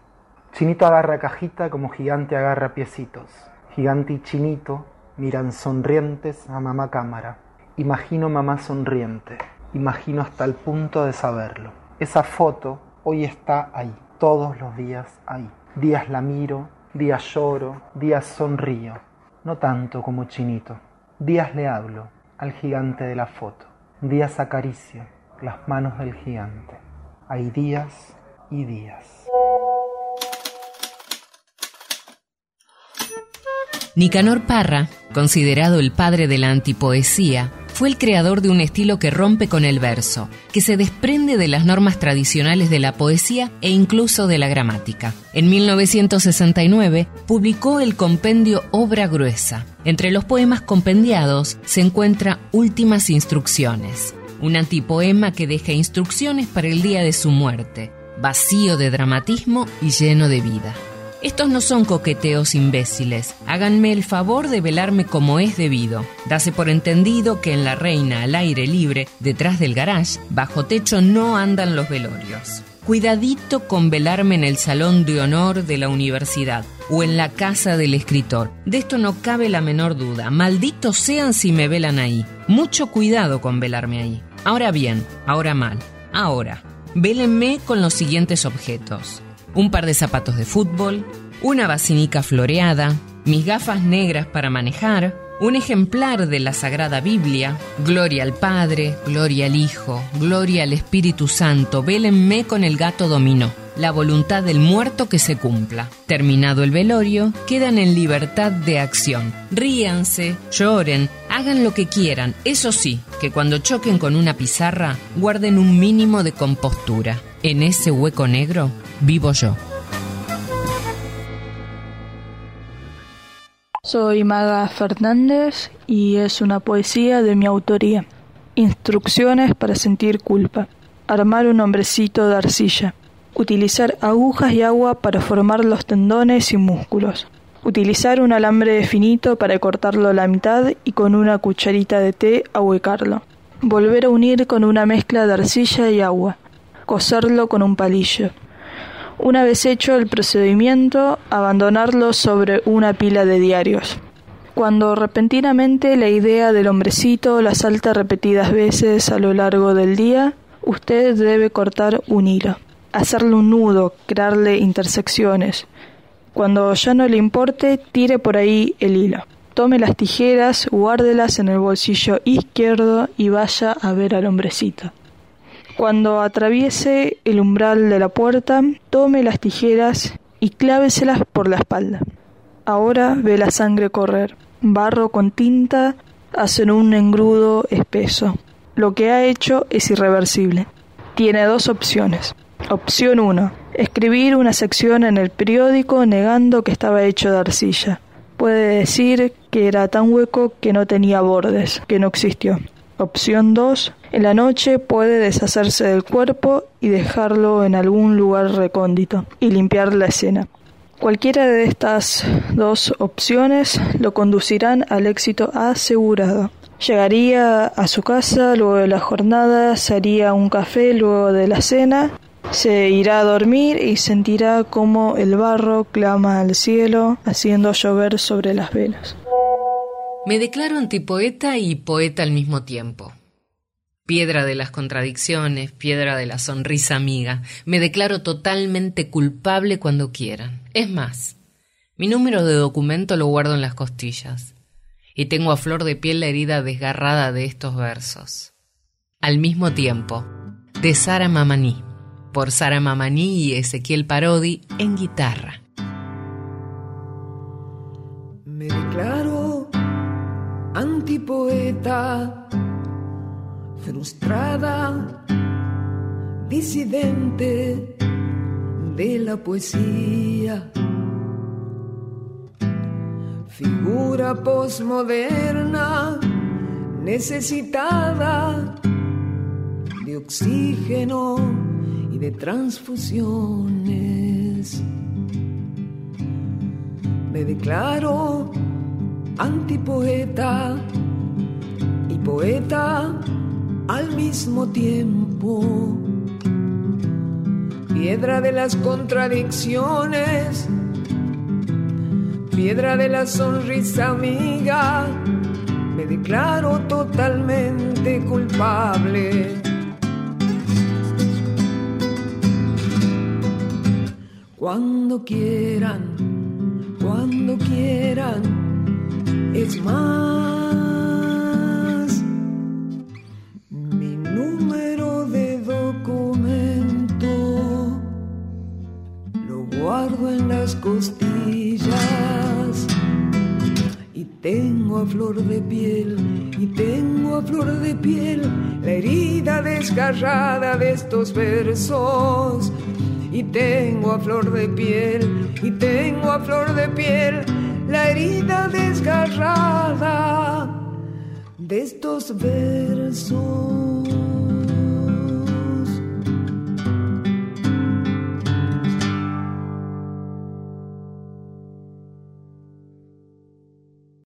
Chinito agarra cajita como gigante agarra piecitos. Gigante y chinito miran sonrientes a mamá cámara. Imagino mamá sonriente. Imagino hasta el punto de saberlo. Esa foto hoy está ahí, todos los días ahí. Días la miro, Días lloro, días sonrío, no tanto como chinito. Días le hablo al gigante de la foto. Días acaricio las manos del gigante. Hay días y días. Nicanor Parra, considerado el padre de la antipoesía, fue el creador de un estilo que rompe con el verso, que se desprende de las normas tradicionales de la poesía e incluso de la gramática. En 1969 publicó el compendio Obra Gruesa. Entre los poemas compendiados se encuentra Últimas Instrucciones, un antipoema que deja instrucciones para el día de su muerte, vacío de dramatismo y lleno de vida. Estos no son coqueteos imbéciles. Háganme el favor de velarme como es debido. Dase por entendido que en la reina al aire libre, detrás del garage, bajo techo no andan los velorios. Cuidadito con velarme en el salón de honor de la universidad o en la casa del escritor. De esto no cabe la menor duda. Malditos sean si me velan ahí. Mucho cuidado con velarme ahí. Ahora bien, ahora mal. Ahora, vélenme con los siguientes objetos un par de zapatos de fútbol, una basinica floreada, mis gafas negras para manejar, un ejemplar de la Sagrada Biblia, Gloria al Padre, Gloria al Hijo, Gloria al Espíritu Santo, vélenme con el gato dominó. La voluntad del muerto que se cumpla. Terminado el velorio, quedan en libertad de acción. Ríanse, lloren, hagan lo que quieran. Eso sí, que cuando choquen con una pizarra, guarden un mínimo de compostura. En ese hueco negro vivo yo. Soy Maga Fernández y es una poesía de mi autoría. Instrucciones para sentir culpa. Armar un hombrecito de arcilla. Utilizar agujas y agua para formar los tendones y músculos. Utilizar un alambre finito para cortarlo a la mitad y con una cucharita de té ahuecarlo. Volver a unir con una mezcla de arcilla y agua. Coserlo con un palillo una vez hecho el procedimiento, abandonarlo sobre una pila de diarios. Cuando repentinamente la idea del hombrecito la salta repetidas veces a lo largo del día, usted debe cortar un hilo, hacerle un nudo, crearle intersecciones. Cuando ya no le importe, tire por ahí el hilo. Tome las tijeras, guárdelas en el bolsillo izquierdo y vaya a ver al hombrecito. Cuando atraviese el umbral de la puerta, tome las tijeras y cláveselas por la espalda. Ahora ve la sangre correr. Barro con tinta hacen un engrudo espeso. Lo que ha hecho es irreversible. Tiene dos opciones. Opción 1. Escribir una sección en el periódico negando que estaba hecho de arcilla. Puede decir que era tan hueco que no tenía bordes, que no existió. Opción 2. En la noche puede deshacerse del cuerpo y dejarlo en algún lugar recóndito y limpiar la escena. Cualquiera de estas dos opciones lo conducirán al éxito asegurado. Llegaría a su casa luego de la jornada, se haría un café luego de la cena, se irá a dormir y sentirá como el barro clama al cielo, haciendo llover sobre las velas. Me declaro antipoeta y poeta al mismo tiempo. Piedra de las contradicciones, piedra de la sonrisa amiga. Me declaro totalmente culpable cuando quieran. Es más, mi número de documento lo guardo en las costillas. Y tengo a flor de piel la herida desgarrada de estos versos. Al mismo tiempo, de Sara Mamaní, por Sara Mamaní y Ezequiel Parodi en guitarra. Me declaro antipoeta, frustrada, disidente de la poesía, figura posmoderna necesitada de oxígeno de transfusiones. Me declaro antipoeta y poeta al mismo tiempo. Piedra de las contradicciones, piedra de la sonrisa amiga, me declaro totalmente culpable. Cuando quieran, cuando quieran es más. Mi número de documento lo guardo en las costillas. tengo a flor de piel, y tengo a flor de piel la herida desgarrada de estos versos. Y tengo a flor de piel, y tengo a flor de piel la herida desgarrada de estos versos.